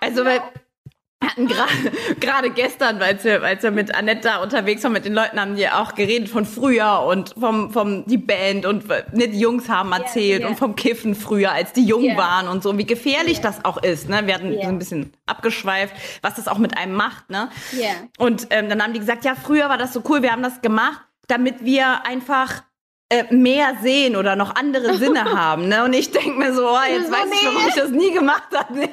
Speaker 1: Also, weil hatten gerade gestern, als wir, als wir mit Annette unterwegs waren, mit den Leuten haben die auch geredet von früher und vom, vom die Band und ne, die Jungs haben erzählt yeah, yeah. und vom Kiffen früher, als die jung yeah. waren und so, wie gefährlich das auch ist. Ne? Wir hatten so ein bisschen abgeschweift, was das auch mit einem macht. Ne? Und ähm, dann haben die gesagt, ja, früher war das so cool, wir haben das gemacht, damit wir einfach äh, mehr sehen oder noch andere Sinne haben. Ne? Und ich denke mir so, oh, jetzt weiß ich, warum ich das nie gemacht habe.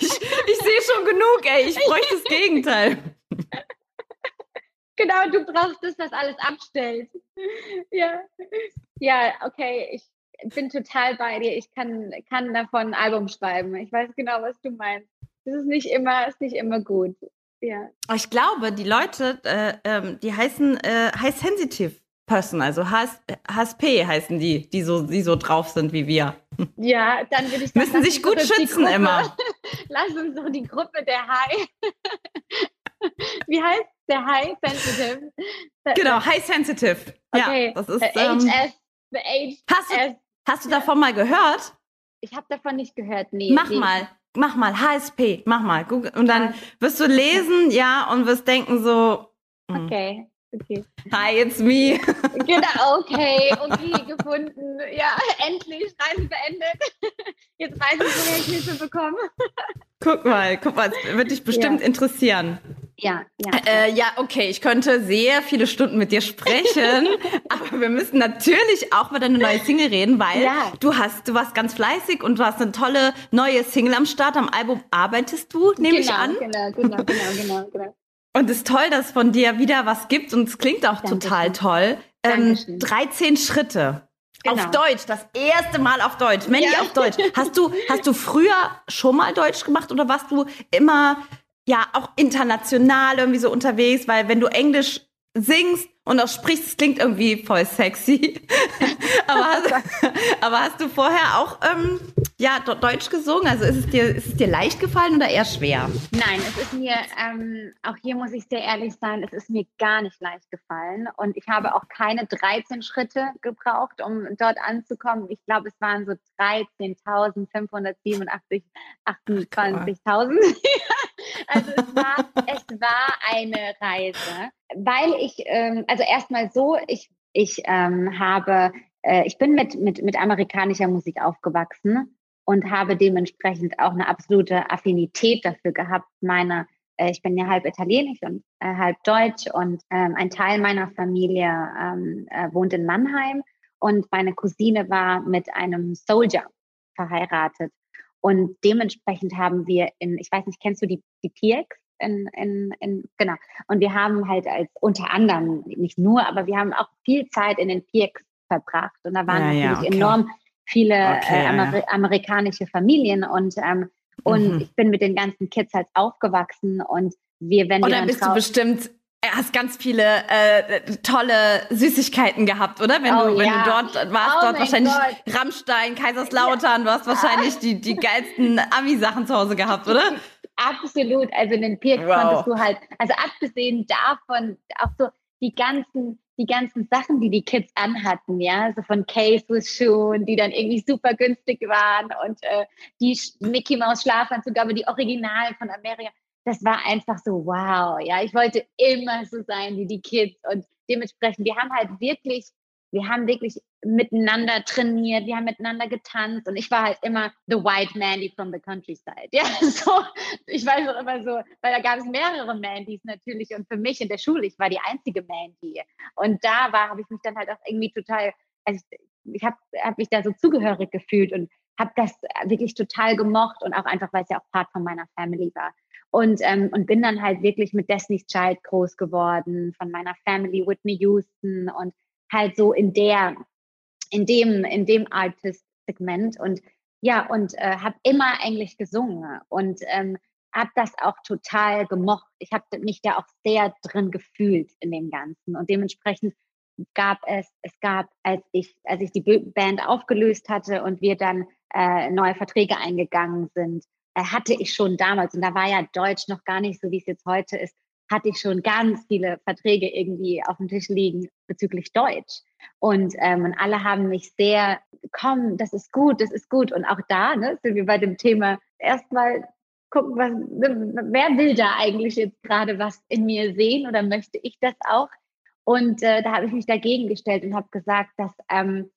Speaker 1: Ich, ich sehe schon genug, ey. Ich bräuchte das Gegenteil.
Speaker 5: Genau, du brauchst das, was alles abstellt. Ja, ja, okay. Ich bin total bei dir. Ich kann, kann davon ein Album schreiben. Ich weiß genau, was du meinst. Das ist nicht immer, ist nicht immer gut. Ja.
Speaker 1: Ich glaube, die Leute, äh, ähm, die heißen äh, High Sensitive Person, also HS, HSP heißen die, die so, die so drauf sind wie wir.
Speaker 5: Ja, dann würde ich
Speaker 1: sagen, Müssen sich gut schützen
Speaker 5: Gruppe,
Speaker 1: immer.
Speaker 5: Lass uns doch die Gruppe der High. wie heißt der High Sensitive?
Speaker 1: Genau, High Sensitive. Okay. Ja, das ist. Ähm, HS, the HS. Hast du, hast du davon mal gehört?
Speaker 5: Ich habe davon nicht gehört, nee.
Speaker 1: Mach nee. mal, mach mal, HSP, mach mal. Und dann wirst du lesen, ja, und wirst denken so.
Speaker 5: Mh. Okay. Okay.
Speaker 1: Hi, it's me.
Speaker 5: Genau, okay, okay, gefunden. Ja, endlich, Reise beendet. Jetzt weiß ich, woher ich Hilfe bekomme.
Speaker 1: Guck mal, guck mal, das wird dich bestimmt ja. interessieren.
Speaker 5: Ja, ja.
Speaker 1: Äh, ja, okay, ich könnte sehr viele Stunden mit dir sprechen, aber wir müssen natürlich auch über deine neue Single reden, weil ja. du hast, du warst ganz fleißig und du hast eine tolle neue Single am Start. Am Album arbeitest du, nehme
Speaker 5: genau,
Speaker 1: ich an.
Speaker 5: Genau, genau, genau, genau, genau.
Speaker 1: Und es ist toll, dass es von dir wieder was gibt und es klingt auch Dankeschön. total toll. Ähm, 13 Schritte. Genau. Auf Deutsch, das erste Mal auf Deutsch. Mandy ja. auf Deutsch. Hast du, hast du früher schon mal Deutsch gemacht oder warst du immer ja auch international irgendwie so unterwegs? Weil wenn du Englisch singst und auch sprichst, es klingt irgendwie voll sexy. aber, hast, aber, hast, du vorher auch ähm, ja, Deutsch gesungen? Also ist es, dir, ist es dir leicht gefallen oder eher schwer?
Speaker 5: Nein, es ist mir, ähm, auch hier muss ich sehr ehrlich sein, es ist mir gar nicht leicht gefallen. Und ich habe auch keine 13 Schritte gebraucht, um dort anzukommen. Ich glaube, es waren so 13.587, 28.000. also es war, es war eine Reise weil ich, ähm, also erstmal so, ich, ich ähm, habe, äh, ich bin mit, mit, mit amerikanischer Musik aufgewachsen und habe dementsprechend auch eine absolute Affinität dafür gehabt. Meine, äh, ich bin ja halb italienisch und äh, halb deutsch und ähm, ein Teil meiner Familie ähm, äh, wohnt in Mannheim und meine Cousine war mit einem Soldier verheiratet. Und dementsprechend haben wir in, ich weiß nicht, kennst du die, die PX? in, in, in, genau. Und wir haben halt als unter anderem, nicht nur, aber wir haben auch viel Zeit in den PX verbracht. Und da waren ja, natürlich ja, okay. enorm viele okay, äh, Amer ja, amerikanische Familien und, ähm, und mhm. ich bin mit den ganzen Kids halt aufgewachsen und wir, wenn
Speaker 1: und
Speaker 5: wir
Speaker 1: dann bist du bestimmt hast ganz viele äh, tolle Süßigkeiten gehabt, oder? Wenn oh, du wenn ja. du dort warst, oh dort wahrscheinlich Gott. Rammstein, Kaiserslautern, ja. du hast wahrscheinlich die die geilsten Ami Sachen zu Hause gehabt, oder?
Speaker 5: Absolut. Also in den Pirks wow. konntest du halt, also abgesehen davon, auch so die ganzen, die ganzen Sachen, die die Kids anhatten, ja, so von Case-Schuhen, die dann irgendwie super günstig waren und äh, die Mickey Mouse Schlafanzüge, aber die Originalen von Amerika, das war einfach so wow, ja, ich wollte immer so sein wie die Kids und dementsprechend, wir haben halt wirklich wir haben wirklich miteinander trainiert, wir haben miteinander getanzt und ich war halt immer the white Mandy from the countryside. Ja, so, ich weiß auch immer so, weil da gab es mehrere Mandys natürlich und für mich in der Schule, ich war die einzige Mandy. Und da war, habe ich mich dann halt auch irgendwie total, also ich, ich habe hab mich da so zugehörig gefühlt und habe das wirklich total gemocht und auch einfach, weil es ja auch Part von meiner Family war. Und, ähm, und bin dann halt wirklich mit Destiny's Child groß geworden, von meiner Family, Whitney Houston und halt so in der, in dem, in dem Artist-Segment und ja, und äh, habe immer Englisch gesungen. Und ähm, habe das auch total gemocht. Ich habe mich da auch sehr drin gefühlt in dem Ganzen und dementsprechend gab es, es gab, als ich, als ich die Band aufgelöst hatte und wir dann äh, neue Verträge eingegangen sind, hatte ich schon damals, und da war ja Deutsch noch gar nicht so, wie es jetzt heute ist, hatte ich schon ganz viele Verträge irgendwie auf dem Tisch liegen bezüglich Deutsch. Und, ähm, und alle haben mich sehr, komm, das ist gut, das ist gut. Und auch da ne, sind wir bei dem Thema erstmal gucken, was, ne, wer will da eigentlich jetzt gerade was in mir sehen oder möchte ich das auch? Und äh, da habe ich mich dagegen gestellt und habe gesagt, dass, ähm,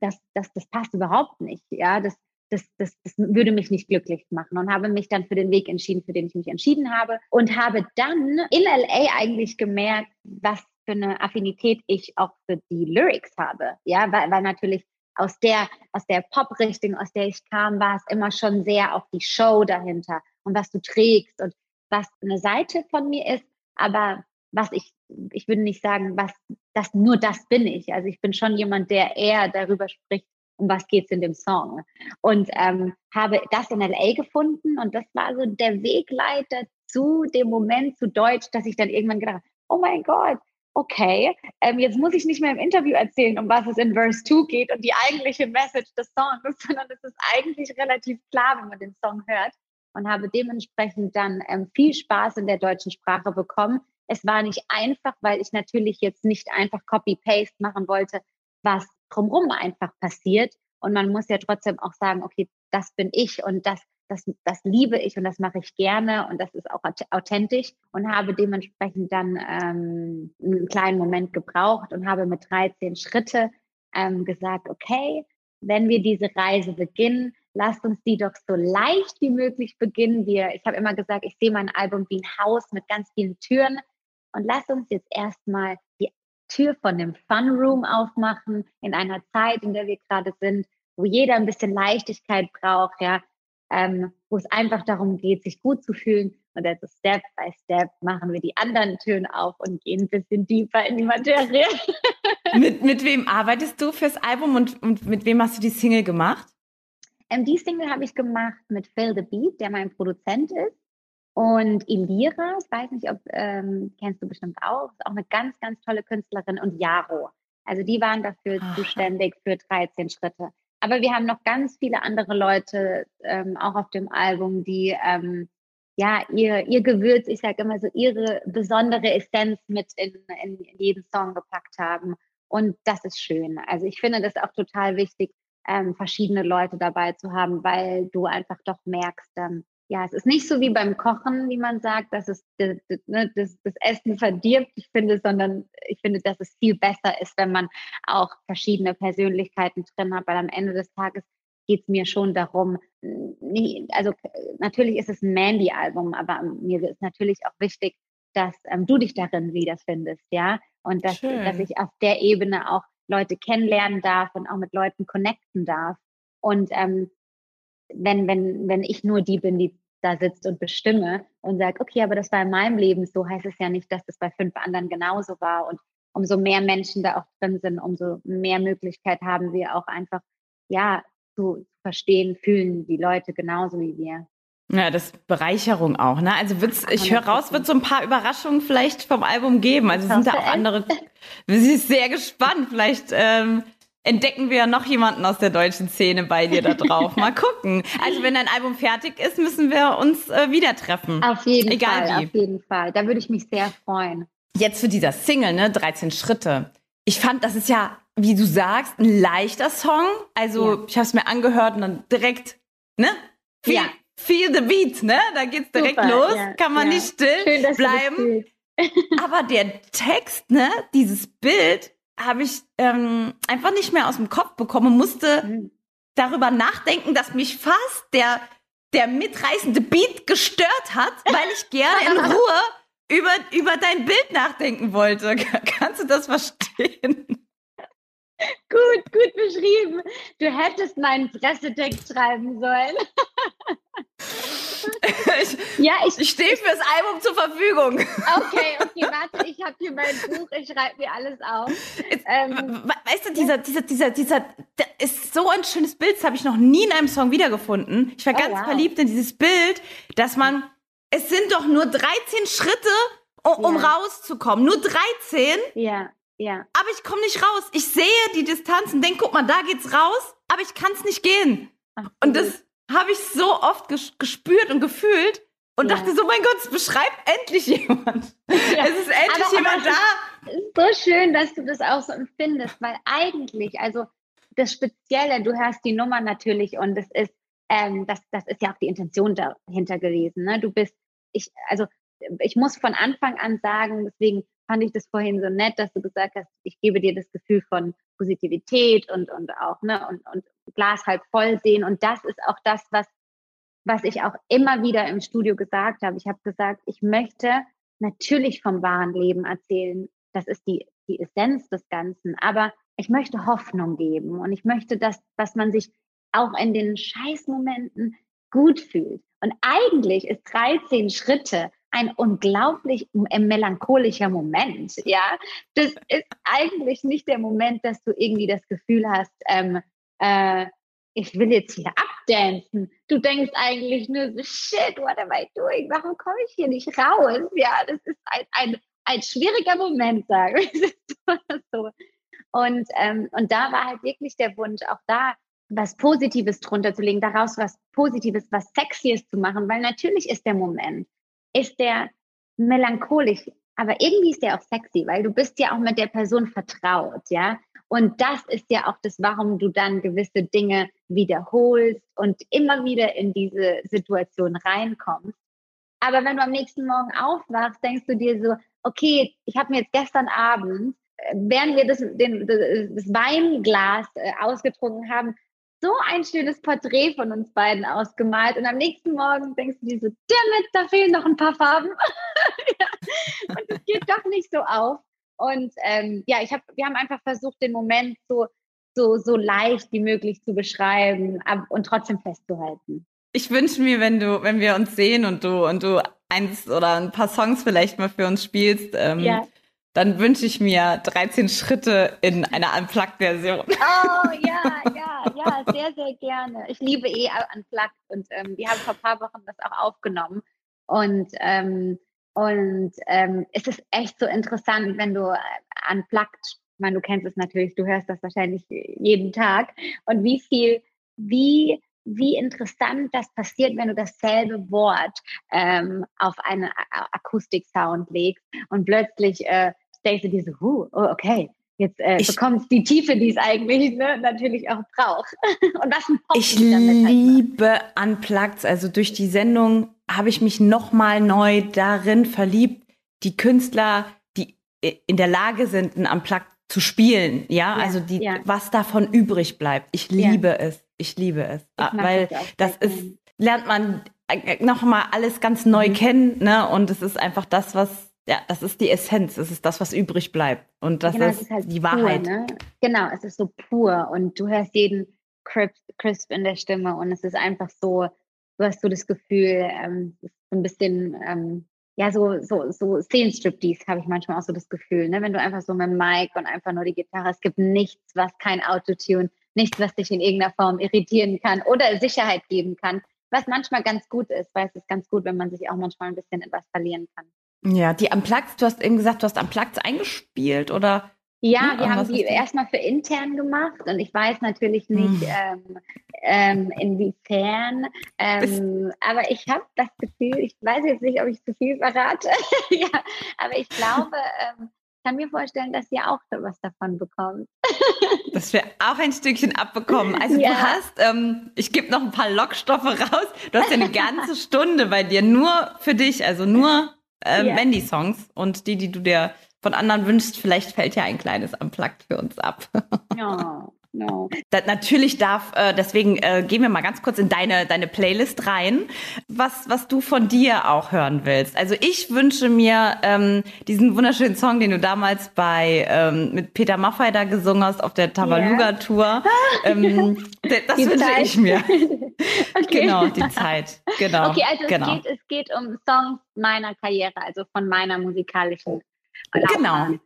Speaker 5: das, das, das passt überhaupt nicht. Ja, das, das, das, das würde mich nicht glücklich machen und habe mich dann für den Weg entschieden, für den ich mich entschieden habe und habe dann in LA eigentlich gemerkt, was für eine Affinität ich auch für die Lyrics habe. Ja, weil, weil natürlich aus der, aus der Pop-Richtung, aus der ich kam, war es immer schon sehr auf die Show dahinter und was du trägst und was eine Seite von mir ist, aber was ich, ich würde nicht sagen, was, das, nur das bin ich. Also ich bin schon jemand, der eher darüber spricht, um was geht's in dem Song. Und ähm, habe das in LA gefunden und das war so der Wegleiter zu dem Moment zu Deutsch, dass ich dann irgendwann gedacht habe, oh mein Gott, okay, ähm, jetzt muss ich nicht mehr im Interview erzählen, um was es in Verse 2 geht und die eigentliche Message des Songs, sondern es ist eigentlich relativ klar, wenn man den Song hört und habe dementsprechend dann ähm, viel Spaß in der deutschen Sprache bekommen. Es war nicht einfach, weil ich natürlich jetzt nicht einfach Copy-Paste machen wollte, was drumherum einfach passiert. Und man muss ja trotzdem auch sagen, okay, das bin ich und das, das, das liebe ich und das mache ich gerne und das ist auch authentisch und habe dementsprechend dann ähm, einen kleinen Moment gebraucht und habe mit 13 Schritte ähm, gesagt, okay, wenn wir diese Reise beginnen, lasst uns die doch so leicht wie möglich beginnen. Wir, ich habe immer gesagt, ich sehe mein Album wie ein Haus mit ganz vielen Türen und lasst uns jetzt erstmal die Tür von dem Fun Room aufmachen in einer Zeit, in der wir gerade sind, wo jeder ein bisschen Leichtigkeit braucht, ja, ähm, wo es einfach darum geht, sich gut zu fühlen. Und also Step by Step machen wir die anderen Türen auf und gehen ein bisschen tiefer in die Materie.
Speaker 1: mit, mit wem arbeitest du fürs Album und, und mit wem hast du die Single gemacht?
Speaker 5: Ähm, die Single habe ich gemacht mit Phil the Beat, der mein Produzent ist. Und Elira, ich weiß nicht, ob ähm, kennst du bestimmt auch, ist auch eine ganz, ganz tolle Künstlerin und Jaro. Also die waren dafür Aha. zuständig für 13 Schritte. Aber wir haben noch ganz viele andere Leute ähm, auch auf dem Album, die ähm, ja ihr, ihr Gewürz, ich sage immer so, ihre besondere Essenz mit in, in jeden Song gepackt haben. Und das ist schön. Also ich finde das auch total wichtig, ähm, verschiedene Leute dabei zu haben, weil du einfach doch merkst, dann, ja, es ist nicht so wie beim Kochen, wie man sagt, dass es das, ne, das, das Essen verdirbt, ich finde, sondern ich finde, dass es viel besser ist, wenn man auch verschiedene Persönlichkeiten drin hat, weil am Ende des Tages geht es mir schon darum, also natürlich ist es ein Mandy-Album, aber mir ist natürlich auch wichtig, dass ähm, du dich darin wiederfindest, ja, und dass, dass ich auf der Ebene auch Leute kennenlernen darf und auch mit Leuten connecten darf. Und ähm, wenn, wenn, wenn ich nur die bin, die da sitzt und bestimme und sagt, okay, aber das war in meinem Leben so, heißt es ja nicht, dass das bei fünf anderen genauso war. Und umso mehr Menschen da auch drin sind, umso mehr Möglichkeit haben wir auch einfach, ja, zu verstehen, fühlen die Leute genauso wie wir.
Speaker 1: Ja, das ist Bereicherung auch, ne? Also wird's, ich höre raus, wird so ein paar Überraschungen vielleicht vom Album geben. Also sind da auch andere. Wir sind sehr gespannt. Vielleicht ähm, entdecken wir noch jemanden aus der deutschen Szene bei dir da drauf. Mal gucken. Also wenn dein Album fertig ist, müssen wir uns äh, wieder treffen.
Speaker 5: Auf jeden Egal Fall, wie. auf jeden Fall. Da würde ich mich sehr freuen.
Speaker 1: Jetzt für dieser Single, ne? 13 Schritte. Ich fand, das ist ja, wie du sagst, ein leichter Song. Also ja. ich habe es mir angehört und dann direkt, ne? Viel, ja Feel the Beat, ne? Da geht's direkt Super, los. Ja, Kann man nicht still Schön, bleiben. Aber der Text, ne? Dieses Bild habe ich ähm, einfach nicht mehr aus dem Kopf bekommen. Musste mhm. darüber nachdenken, dass mich fast der der mitreißende Beat gestört hat, weil ich gerne in Ruhe über, über dein Bild nachdenken wollte. Kannst du das verstehen?
Speaker 5: Gut, gut beschrieben. Du hättest meinen Pressetext schreiben sollen.
Speaker 1: ich, ja, ich, ich stehe fürs Album zur Verfügung.
Speaker 5: Okay, okay, warte, ich habe hier mein Buch, ich schreibe mir alles auf.
Speaker 1: Ähm, weißt du, dieser, dieser, dieser, dieser, ist so ein schönes Bild, das habe ich noch nie in einem Song wiedergefunden. Ich war oh, ganz wow. verliebt in dieses Bild, dass man, es sind doch nur 13 Schritte, um, um rauszukommen. Nur 13?
Speaker 5: Ja, ja.
Speaker 1: Aber ich komme nicht raus. Ich sehe die Distanz und denke, guck mal, da geht's raus, aber ich kann es nicht gehen. Ach, und das habe ich so oft gespürt und gefühlt und ja. dachte so, mein Gott, es beschreibt endlich jemand. Ja. Es ist endlich aber, jemand aber da.
Speaker 5: Es ist so schön, dass du das auch so empfindest, weil eigentlich, also das Spezielle, du hörst die Nummer natürlich und es ist, ähm, das, das ist ja auch die Intention dahinter gewesen. Ne? Du bist, ich, also ich muss von Anfang an sagen, deswegen fand ich das vorhin so nett, dass du gesagt hast, ich gebe dir das Gefühl von Positivität und, und auch, ne, und, und Glas halb voll sehen. Und das ist auch das, was, was ich auch immer wieder im Studio gesagt habe. Ich habe gesagt, ich möchte natürlich vom wahren Leben erzählen. Das ist die, die Essenz des Ganzen. Aber ich möchte Hoffnung geben und ich möchte, dass, dass man sich auch in den Scheißmomenten gut fühlt. Und eigentlich ist 13 Schritte ein unglaublich melancholischer Moment. Ja, das ist eigentlich nicht der Moment, dass du irgendwie das Gefühl hast, ähm, äh, ich will jetzt hier abdancen. Du denkst eigentlich nur so, shit, what am I doing? Warum komme ich hier nicht raus? Ja, das ist ein, ein, ein schwieriger Moment, sagen wir so. Und, ähm, und da war halt wirklich der Wunsch, auch da was Positives drunter zu legen, daraus was Positives, was Sexies zu machen, weil natürlich ist der Moment, ist der melancholisch, aber irgendwie ist der auch sexy, weil du bist ja auch mit der Person vertraut, ja. Und das ist ja auch das, warum du dann gewisse Dinge wiederholst und immer wieder in diese Situation reinkommst. Aber wenn du am nächsten Morgen aufwachst, denkst du dir so, okay, ich habe mir jetzt gestern Abend, äh, während wir das, den, das Weinglas äh, ausgetrunken haben, so ein schönes Porträt von uns beiden ausgemalt. Und am nächsten Morgen denkst du dir so, damit, da fehlen noch ein paar Farben. ja. Und es geht doch nicht so auf. Und ähm, ja, ich hab, wir haben einfach versucht, den Moment so, so, so leicht wie möglich zu beschreiben ab, und trotzdem festzuhalten.
Speaker 1: Ich wünsche mir, wenn du, wenn wir uns sehen und du und du eins oder ein paar Songs vielleicht mal für uns spielst, ähm, ja dann wünsche ich mir 13 Schritte in einer Unplugged-Version.
Speaker 5: Oh ja, ja, ja, sehr, sehr gerne. Ich liebe eh Unplugged und ähm, wir haben vor ein paar Wochen das auch aufgenommen. Und, ähm, und ähm, es ist echt so interessant, wenn du äh, Unplugged, ich meine, du kennst es natürlich, du hörst das wahrscheinlich jeden Tag. Und wie viel, wie wie interessant das passiert, wenn du dasselbe Wort ähm, auf einen Akustiksound legst und plötzlich äh, denkst du dir so, huh, oh, okay, jetzt äh, bekommt es die Tiefe, die es eigentlich ne, natürlich auch braucht. und was ein Pop
Speaker 1: Ich liebe Unplugged, also durch die Sendung habe ich mich nochmal neu darin verliebt, die Künstler, die in der Lage sind, ein Unplugged zu spielen, ja, ja also die, ja. was davon übrig bleibt. Ich liebe ja. es, ich liebe es, ich weil das ist, lernt man äh, nochmal alles ganz neu mhm. kennen, ne, und es ist einfach das, was ja, das ist die Essenz, es ist das, was übrig bleibt. Und das genau, ist, ist halt die pur, Wahrheit. Ne?
Speaker 5: Genau, es ist so pur und du hörst jeden crisp, crisp in der Stimme und es ist einfach so, du hast so das Gefühl, ähm, so ein bisschen, ähm, ja, so, so, so Szenenstriptease habe ich manchmal auch so das Gefühl, ne? wenn du einfach so mit dem Mic und einfach nur die Gitarre, es gibt nichts, was kein Autotune, nichts, was dich in irgendeiner Form irritieren kann oder Sicherheit geben kann, was manchmal ganz gut ist, weil es ist ganz gut, wenn man sich auch manchmal ein bisschen etwas verlieren kann.
Speaker 1: Ja, die Unplugged, du hast eben gesagt, du hast Unplugged eingespielt oder?
Speaker 5: Ja, hm, wir haben die erstmal für intern gemacht und ich weiß natürlich nicht, hm. ähm, ähm, inwiefern, ähm, aber ich habe das Gefühl, ich weiß jetzt nicht, ob ich zu viel verrate, ja, aber ich glaube, ähm, kann mir vorstellen, dass ihr auch was davon bekommt.
Speaker 1: dass wir auch ein Stückchen abbekommen. Also ja. du hast, ähm, ich gebe noch ein paar Lockstoffe raus, du hast ja eine ganze Stunde bei dir, nur für dich, also nur äh, yeah. Mandy-Songs und die, die du dir von anderen wünschst, vielleicht fällt ja ein kleines Unplugged für uns ab.
Speaker 5: Ja. No.
Speaker 1: Das, natürlich darf, äh, deswegen äh, gehen wir mal ganz kurz in deine, deine Playlist rein, was, was du von dir auch hören willst. Also ich wünsche mir ähm, diesen wunderschönen Song, den du damals bei ähm, mit Peter Maffay da gesungen hast auf der Tabaluga-Tour. Ähm, das Die wünsche Zeit. ich mir. Okay. Genau, die Zeit. Genau.
Speaker 5: Okay, also
Speaker 1: genau.
Speaker 5: es, geht, es geht um Songs meiner Karriere, also von meiner musikalischen
Speaker 1: Genau.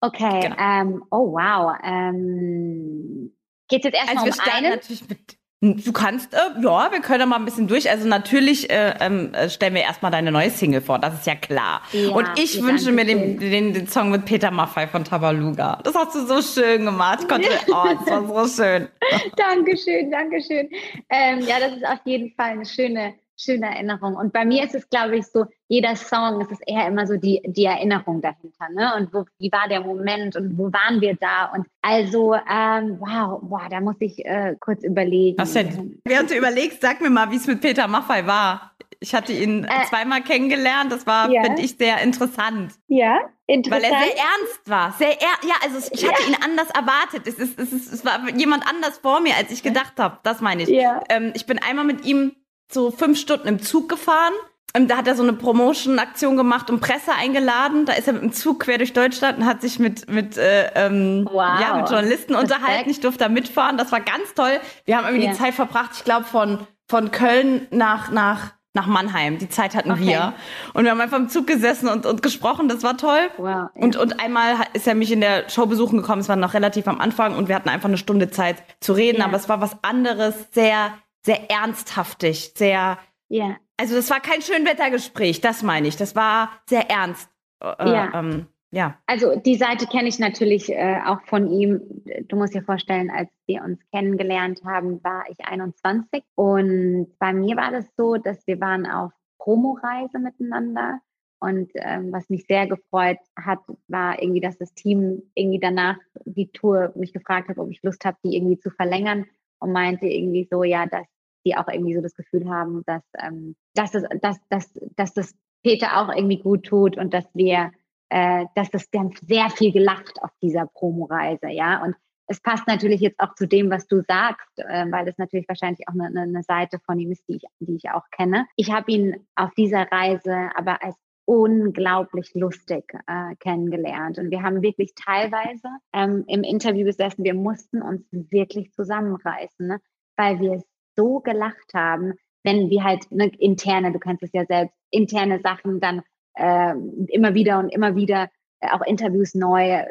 Speaker 5: Okay,
Speaker 1: Genau.
Speaker 5: ähm, oh wow. Ähm, geht es jetzt
Speaker 1: Also
Speaker 5: erstmal
Speaker 1: wir
Speaker 5: um einen?
Speaker 1: mit. Du kannst, äh, ja, wir können mal ein bisschen durch. Also natürlich äh, ähm, äh, stellen wir erstmal deine neue Single vor, das ist ja klar.
Speaker 5: Ja,
Speaker 1: Und ich wünsche mir den, den, den Song mit Peter Maffay von Tabaluga. Das hast du so schön gemacht. Konnte, oh, das war so schön.
Speaker 5: Dankeschön, Dankeschön. Ähm, ja, das ist auf jeden Fall eine schöne, schöne Erinnerung. Und bei mir ist es, glaube ich, so, jeder Song, es ist eher immer so die, die Erinnerung dahinter. Ne? Und wo, wie war der Moment und wo waren wir da? Und also, ähm, wow, wow, da muss ich äh, kurz überlegen.
Speaker 1: Was denn? Während du überlegst, sag mir mal, wie es mit Peter Maffay war. Ich hatte ihn
Speaker 5: Äh,
Speaker 1: zweimal kennengelernt. Das war,
Speaker 5: ja.
Speaker 1: finde ich, sehr interessant.
Speaker 5: Ja,
Speaker 1: Weil
Speaker 5: interessant.
Speaker 1: er sehr ernst war. Sehr er ja, also ich hatte ihn anders erwartet. Es, ist, es, ist, es war jemand anders vor mir, als ich gedacht habe. Das meine ich. Ähm, ich bin einmal mit ihm so fünf Stunden im Zug gefahren. Da hat er so eine Promotion-Aktion gemacht und Presse eingeladen. Da ist er mit dem Zug quer durch Deutschland und hat sich mit, mit, äh, ähm,
Speaker 5: Wow.
Speaker 1: ja, mit Journalisten
Speaker 5: Respekt.
Speaker 1: unterhalten. Ich durfte da mitfahren. Das war ganz toll. Wir haben irgendwie
Speaker 5: Ja.
Speaker 1: die Zeit verbracht, ich glaube, von, von Köln nach, nach, nach Mannheim. Die Zeit hatten
Speaker 5: Okay.
Speaker 1: wir. Und wir haben einfach im Zug gesessen und, und gesprochen. Das war toll.
Speaker 5: Wow. Ja.
Speaker 1: Und, und einmal ist er mich in der Show besuchen gekommen. Es war noch relativ am Anfang und wir hatten einfach eine Stunde Zeit zu reden.
Speaker 5: Ja.
Speaker 1: Aber es war was anderes, sehr, sehr ernsthaftig, sehr.
Speaker 5: ja.
Speaker 1: Also das war kein Schönwettergespräch, das meine ich. Das war sehr ernst. Äh,
Speaker 5: Ja.
Speaker 1: Ähm, ja.
Speaker 5: Also die Seite kenne ich natürlich äh, auch von ihm. Du musst dir vorstellen, als wir uns kennengelernt haben, war ich 21 und bei mir war das so, dass wir waren auf Promoreise miteinander und ähm, was mich sehr gefreut hat, war irgendwie, dass das Team irgendwie danach die Tour mich gefragt hat, ob ich Lust habe, die irgendwie zu verlängern und meinte irgendwie so, ja, dass die auch irgendwie so das Gefühl haben, dass, ähm, dass, es, dass, dass, dass das Peter auch irgendwie gut tut und dass wir äh, dass das haben sehr viel gelacht auf dieser Promoreise, ja. Und es passt natürlich jetzt auch zu dem, was du sagst, äh, weil es natürlich wahrscheinlich auch eine- eine Seite von ihm ist, die ich, die ich auch kenne. Ich habe ihn auf dieser Reise aber als unglaublich lustig äh, kennengelernt. Und wir haben wirklich teilweise ähm, im Interview gesessen, wir mussten uns wirklich zusammenreißen, ne? weil wir so gelacht haben, wenn wir halt ne, interne, du kannst es ja selbst, interne Sachen dann äh, immer wieder und immer wieder äh, auch Interviews neu äh,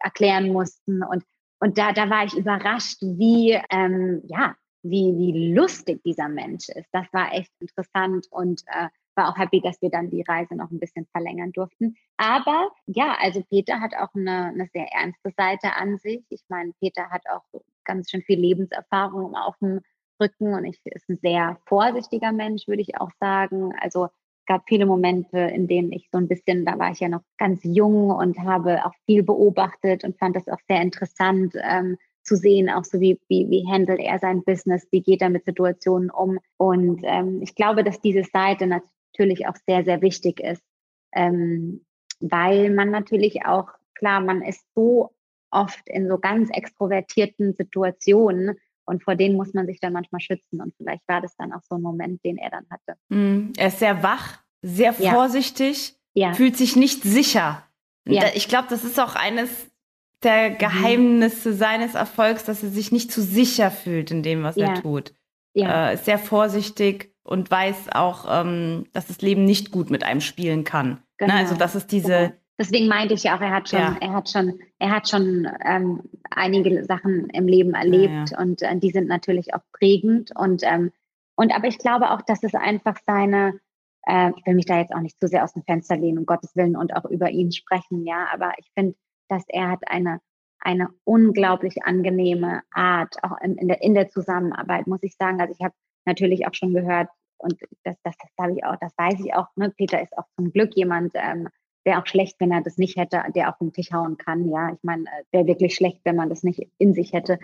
Speaker 5: erklären mussten. Und, und da, da war ich überrascht, wie, ähm, ja, wie, wie lustig dieser Mensch ist. Das war echt interessant und äh, war auch happy, dass wir dann die Reise noch ein bisschen verlängern durften. Aber ja, also Peter hat auch eine, eine sehr ernste Seite an sich. Ich meine, Peter hat auch ganz schön viel Lebenserfahrung auf dem Rücken und ich ist ein sehr vorsichtiger Mensch, würde ich auch sagen. Also gab viele Momente, in denen ich so ein bisschen, da war ich ja noch ganz jung und habe auch viel beobachtet und fand das auch sehr interessant ähm, zu sehen, auch so wie, wie, wie handelt er sein Business, wie geht er mit Situationen um. Und ähm, ich glaube, dass diese Seite natürlich auch sehr, sehr wichtig ist, ähm, weil man natürlich auch, klar, man ist so oft in so ganz extrovertierten Situationen und vor denen muss man sich dann manchmal schützen. Und vielleicht war das dann auch so ein Moment, den er dann hatte.
Speaker 1: Mm, Er ist sehr wach, sehr
Speaker 5: Ja.
Speaker 1: vorsichtig,
Speaker 5: Ja,
Speaker 1: fühlt sich nicht sicher.
Speaker 5: Ja.
Speaker 1: Ich glaube, das ist auch eines der Geheimnisse seines Erfolgs, dass er sich nicht zu sicher fühlt in dem, was er tut.
Speaker 5: ja,
Speaker 1: Äh, ist sehr vorsichtig und weiß auch, ähm, dass das Leben nicht gut mit einem spielen kann.
Speaker 5: Genau.
Speaker 1: Ne? Also das ist diese,
Speaker 5: Genau. Deswegen meinte ich ja auch, er hat schon,
Speaker 1: Ja.
Speaker 5: er hat schon, er hat schon ähm, einige Sachen im Leben erlebt und äh, die sind natürlich auch prägend und ähm, und aber ich glaube auch, dass es einfach seine, äh, ich will mich da jetzt auch nicht zu sehr aus dem Fenster lehnen, um Gottes Willen und auch über ihn sprechen, ja, aber ich finde, dass er hat eine eine unglaublich angenehme Art, auch in, in, der, in der Zusammenarbeit, muss ich sagen. Also ich habe natürlich auch schon gehört, und das, das, das habe ich auch, das weiß ich auch, ne? Peter ist auch zum Glück jemand, ähm, wäre auch schlecht, wenn er das nicht hätte, der auf den Tisch hauen kann. Ja, ich meine, wäre wirklich schlecht, wenn man das nicht in sich hätte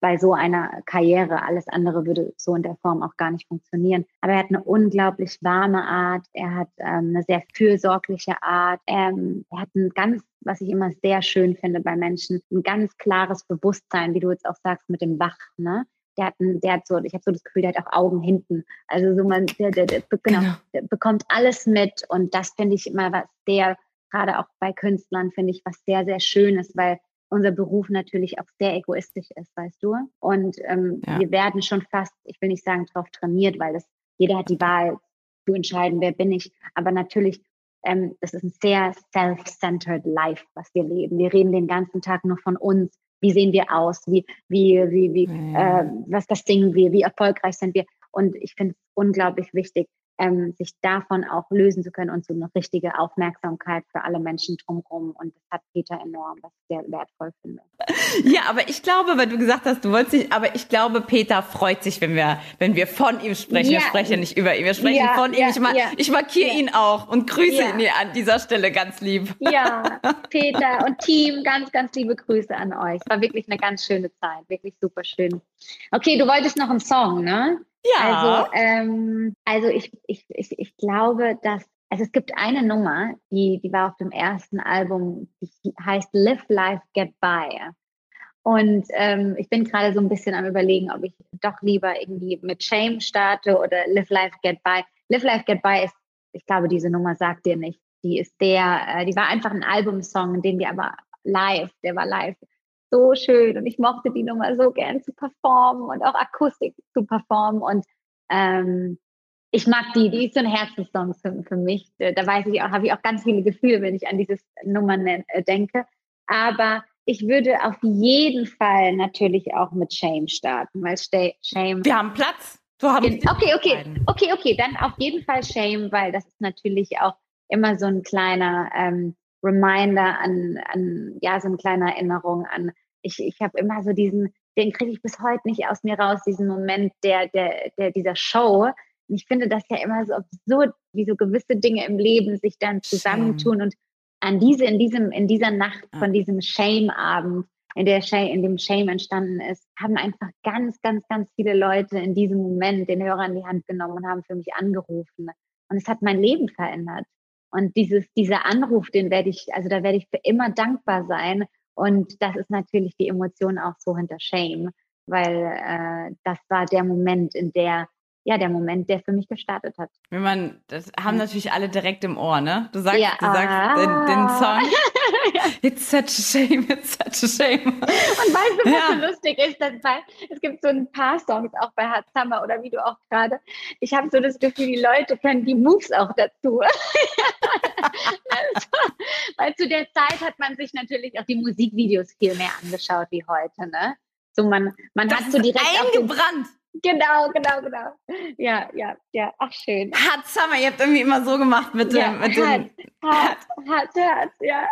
Speaker 5: bei so einer Karriere. Alles andere würde so in der Form auch gar nicht funktionieren. Aber er hat eine unglaublich warme Art. Er hat ähm, eine sehr fürsorgliche Art. Ähm, er hat ein ganz, was ich immer sehr schön finde bei Menschen, ein ganz klares Bewusstsein, wie du jetzt auch sagst, mit dem Wach. Ne? Der hat, der hat so, ich habe so das Gefühl, der hat auch Augen hinten. Also so man, der, der, der, genau,
Speaker 1: Genau.
Speaker 5: der bekommt alles mit und das finde ich immer was sehr, gerade auch bei Künstlern finde ich was sehr, sehr Schönes, weil unser Beruf natürlich auch sehr egoistisch ist, weißt du? Und ähm,
Speaker 1: Ja.
Speaker 5: wir werden schon fast, ich will nicht sagen, darauf trainiert, weil das, jeder hat die Wahl zu entscheiden, wer bin ich. Aber natürlich, ähm, das ist ein sehr self-centered Life, was wir leben. Wir reden den ganzen Tag nur von uns. Wie sehen wir aus? Wie, wie, wie, wie,
Speaker 1: Ja.
Speaker 5: äh, was, was singen wir? Wie erfolgreich sind wir? Und ich finde es unglaublich wichtig, ähm, sich davon auch lösen zu können und so eine richtige Aufmerksamkeit für alle Menschen drumherum. Und das hat Peter enorm, was ich sehr wertvoll finde.
Speaker 1: Ja, aber ich glaube, weil du gesagt hast, du wolltest nicht, aber ich glaube, Peter freut sich, wenn wir, wenn wir von ihm sprechen. Wir
Speaker 5: Ja.
Speaker 1: sprechen nicht über ihn, wir sprechen
Speaker 5: Ja,
Speaker 1: von ihm.
Speaker 5: ja,
Speaker 1: Ich, ma ich markiere ihn auch und grüße ihn hier an dieser Stelle ganz lieb.
Speaker 5: Ja, Peter und Team, ganz, ganz liebe Grüße an euch. War wirklich eine ganz schöne Zeit, wirklich super schön. Okay, du wolltest noch einen Song, ne?
Speaker 1: Ja.
Speaker 5: Also, ähm, also ich, ich, ich, ich glaube, dass, also es gibt eine Nummer, die, die war auf dem ersten Album, die heißt Live Life Get By. Und ähm, ich bin gerade so ein bisschen am überlegen, ob ich doch lieber irgendwie mit Shame starte oder Live Life Get By. Live Life Get By ist, ich glaube, diese Nummer sagt dir nicht. Die ist der, äh, die war einfach ein Albumsong, den wir aber live, der war live so schön und ich mochte die Nummer so gern zu performen und auch Akustik zu performen und ähm, ich mag die, die ist so ein Herzenssong für, für mich. Da weiß ich auch, habe ich auch ganz viele Gefühle, wenn ich an dieses Nummer nen- äh, denke. Aber ich würde auf jeden Fall natürlich auch mit Shame starten, weil Shame
Speaker 1: Wir haben Platz. Du haben
Speaker 5: Okay, okay, okay, okay, dann auf jeden Fall Shame, weil das ist natürlich auch immer so ein kleiner ähm, Reminder an, an, ja, so eine kleine Erinnerung an, ich, ich habe immer so diesen, den kriege ich bis heute nicht aus mir raus, diesen Moment der, der, der, dieser Show. Und ich finde das ja immer so absurd, wie so gewisse Dinge im Leben sich dann zusammentun und an diese, in diesem, in dieser Nacht von diesem Shame-Abend, in der Shame, in dem Shame entstanden ist, haben einfach ganz, ganz, ganz viele Leute in diesem Moment den Hörer in die Hand genommen und haben für mich angerufen. Und es hat mein Leben verändert. Und dieses, dieser Anruf, den werde ich, also da werde ich für immer dankbar sein. Und das ist natürlich die Emotion auch so hinter Shame, weil äh, das war der Moment, in der, ja, der Moment, der für mich gestartet hat.
Speaker 1: Wenn man, das haben natürlich alle direkt im Ohr, ne? Du sagst,
Speaker 5: Ja.
Speaker 1: du sagst den, den
Speaker 5: Ah.
Speaker 1: Song. It's such a shame, it's such a shame.
Speaker 5: Und weißt du, was
Speaker 1: Ja.
Speaker 5: so lustig ist? Dass bei, es gibt so ein paar Songs, auch bei Hard Summer oder wie du auch gerade. Ich habe so das Gefühl, die Leute kennen die Moves auch dazu. also, weil zu der Zeit hat man sich natürlich auch die Musikvideos viel mehr angeschaut wie heute, ne? So man, man
Speaker 1: Das
Speaker 5: hat so direkt
Speaker 1: eingebrannt.
Speaker 5: Genau, genau, genau. Ja, ja, ja. Ach schön.
Speaker 1: Hard Summer, ihr habt irgendwie immer so gemacht mit
Speaker 5: Ja,
Speaker 1: dem, mit
Speaker 5: hart,
Speaker 1: dem.
Speaker 5: hart, hart, hart, ja.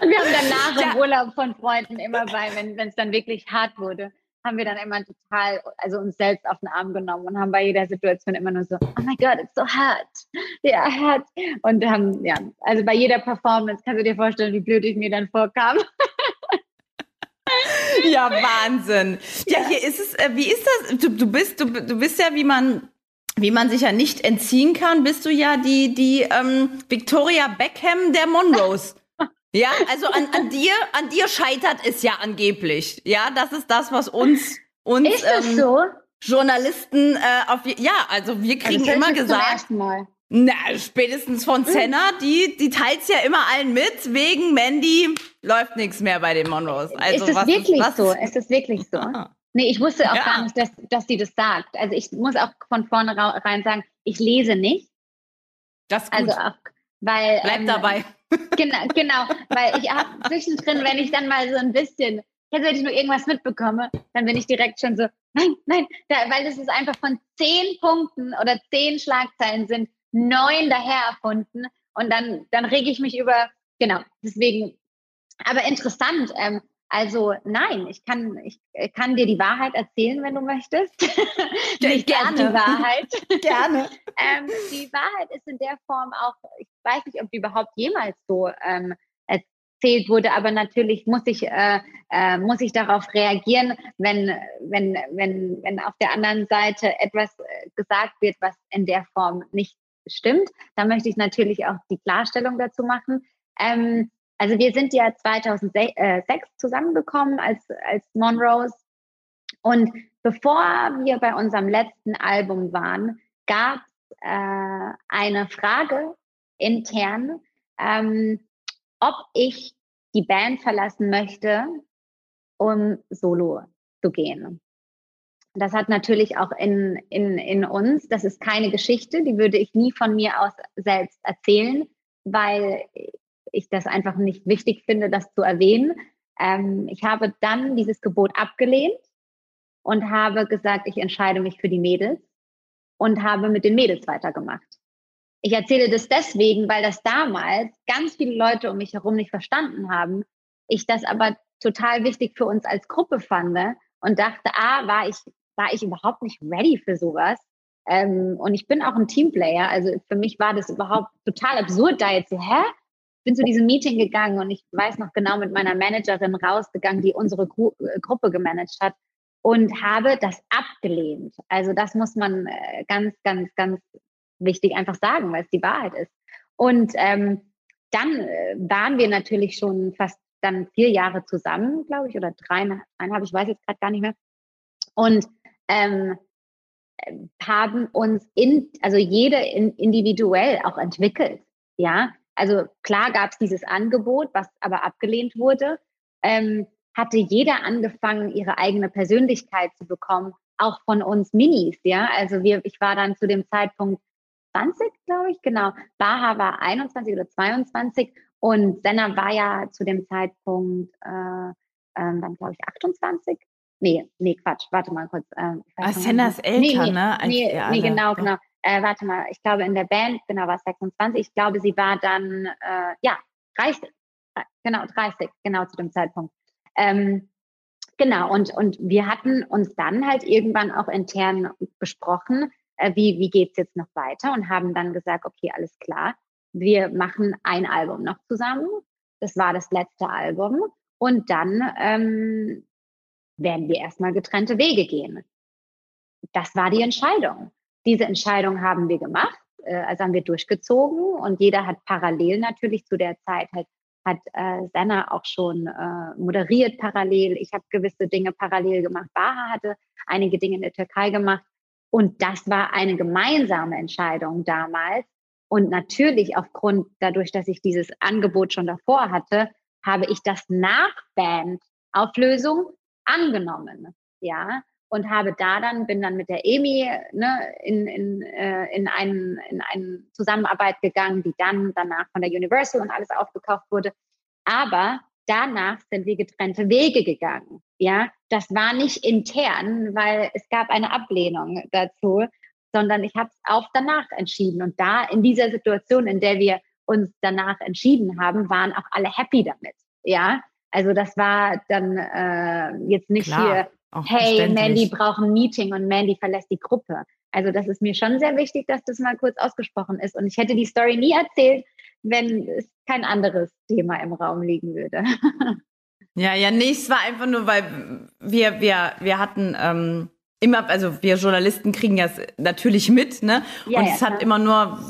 Speaker 5: Und wir haben danach
Speaker 1: Ja.
Speaker 5: im Urlaub von Freunden immer bei, wenn es dann wirklich hart wurde, haben wir dann immer total, also uns selbst auf den Arm genommen und haben bei jeder Situation immer nur so, oh my God, it's so hard. Ja, hart. Und haben, ja, also bei jeder Performance kannst du dir vorstellen, wie blöd ich mir dann vorkam.
Speaker 1: Ja, Wahnsinn. Ja, hier ist es, äh, wie ist das? Du, du bist, du, du bist ja, wie man, wie man sich ja nicht entziehen kann, bist du ja die, die ähm, Victoria Beckham der Monroes. Ja, also an, an dir, an dir scheitert es ja angeblich. Ja, das ist das, was uns, uns
Speaker 5: Ist das
Speaker 1: ähm,
Speaker 5: so?
Speaker 1: Journalisten äh, auf, ja, also wir kriegen
Speaker 5: das höre ich
Speaker 1: immer gesagt. Na, spätestens von Senna, die, die teilt's ja immer allen mit, wegen Mandy läuft nichts mehr bei den Monroes. Also
Speaker 5: ist es wirklich
Speaker 1: was
Speaker 5: so? Ist es wirklich so?
Speaker 1: Ah.
Speaker 5: Nee, ich wusste auch
Speaker 1: Ja.
Speaker 5: gar nicht, dass, dass sie das sagt. Also ich muss auch von vornherein sagen, ich lese nicht.
Speaker 1: Das ist gut.
Speaker 5: Also auch, weil
Speaker 1: Bleib
Speaker 5: ähm,
Speaker 1: dabei.
Speaker 5: Genau, genau, weil ich habe zwischendrin, wenn ich dann mal so ein bisschen, jetzt wenn ich nur irgendwas mitbekomme, dann bin ich direkt schon so, nein, nein, da, weil das ist einfach von zehn Punkten oder zehn Schlagzeilen sind neun daher erfunden und dann, dann rege ich mich über, genau, deswegen, aber interessant, ähm, also nein, ich kann, ich kann dir die Wahrheit erzählen, wenn du möchtest. Nicht
Speaker 1: gerne.
Speaker 5: die Wahrheit.
Speaker 1: Gerne.
Speaker 5: ähm, die Wahrheit ist in der Form auch, ich weiß nicht, ob die überhaupt jemals so ähm, erzählt wurde, aber natürlich muss ich, äh, äh, muss ich darauf reagieren, wenn, wenn, wenn, wenn auf der anderen Seite etwas äh, gesagt wird, was in der Form nicht stimmt. Da möchte ich natürlich auch die Klarstellung dazu machen. Ähm, also wir sind ja 2006 zusammengekommen als, als Monrose und bevor wir bei unserem letzten Album waren, gab es äh, eine Frage intern, ähm, ob ich die Band verlassen möchte, um solo zu gehen. Das hat natürlich auch in, in, in uns, das ist keine Geschichte, die würde ich nie von mir aus selbst erzählen, weil ich das einfach nicht wichtig finde, das zu erwähnen. Ähm, ich habe dann dieses Gebot abgelehnt und habe gesagt, ich entscheide mich für die Mädels und habe mit den Mädels weitergemacht. Ich erzähle das deswegen, weil das damals ganz viele Leute um mich herum nicht verstanden haben. Ich das aber total wichtig für uns als Gruppe fand und dachte, ah, war ich, war ich überhaupt nicht ready für sowas. Ähm, und ich bin auch ein Teamplayer. Also für mich war das überhaupt total absurd, da jetzt so, hä? bin zu diesem Meeting gegangen und ich weiß noch genau mit meiner Managerin rausgegangen, die unsere Gru äh, Gruppe gemanagt hat und habe das abgelehnt. Also das muss man äh, ganz, ganz, ganz wichtig einfach sagen, weil es die Wahrheit ist. Und ähm, dann äh, waren wir natürlich schon fast dann vier Jahre zusammen, glaube ich, oder dreieinhalb, ich weiß jetzt gerade gar nicht mehr. Und ähm, haben uns in, also jede in, individuell auch entwickelt. Ja, also klar gab es dieses Angebot, was aber abgelehnt wurde. Ähm, hatte jeder angefangen, ihre eigene Persönlichkeit zu bekommen, auch von uns Minis, ja. Also wir, ich war dann zu dem Zeitpunkt 20, glaube ich, genau. Baha war 21 oder 22 und Senna war ja zu dem Zeitpunkt äh, ähm, dann, glaube ich, 28. Nee, nee, Quatsch, warte mal kurz. Ähm,
Speaker 1: ah, Senna ist älter,
Speaker 5: nee, nee,
Speaker 1: ne?
Speaker 5: nee, nee, genau, genau. Äh, warte mal, ich glaube in der Band, genau, war 26. Ich glaube, sie war dann, äh, ja, 30. Genau, 30, genau zu dem Zeitpunkt. Ähm, genau, und, und wir hatten uns dann halt irgendwann auch intern besprochen, äh, wie, wie geht's jetzt noch weiter und haben dann gesagt, okay, alles klar, wir machen ein Album noch zusammen. Das war das letzte Album. Und dann ähm, werden wir erstmal getrennte Wege gehen. Das war die Entscheidung. Diese Entscheidung haben wir gemacht, äh, also haben wir durchgezogen und jeder hat parallel natürlich zu der Zeit halt hat äh, Senna auch schon äh, moderiert parallel. Ich habe gewisse Dinge parallel gemacht. Baha hatte einige Dinge in der Türkei gemacht. Und das war eine gemeinsame Entscheidung damals. Und natürlich aufgrund dadurch, dass ich dieses Angebot schon davor hatte, habe ich das nach Band-Auflösung angenommen. Ja, und habe da dann, bin dann mit der EMI ne, in, in, äh, in, einen, in eine Zusammenarbeit gegangen, die dann danach von der Universal und alles aufgekauft wurde. Aber danach sind wir getrennte Wege gegangen. Ja, das war nicht intern, weil es gab eine Ablehnung dazu, sondern ich habe es auch danach entschieden. Und da in dieser Situation, in der wir uns danach entschieden haben, waren auch alle happy damit. Ja, also das war dann äh, jetzt nicht Klar. hier hey, Mandy braucht ein Meeting und Mandy verlässt die Gruppe. Also das ist mir schon sehr wichtig, dass das mal kurz ausgesprochen ist. Und ich hätte die Story nie erzählt, wenn es kein anderes Thema im Raum liegen würde.
Speaker 1: Ja, ja, nee, es war einfach nur, weil wir, wir, wir hatten ähm, immer, also wir Journalisten kriegen das natürlich mit, ne? Ja, und ja, es hat klar. immer nur,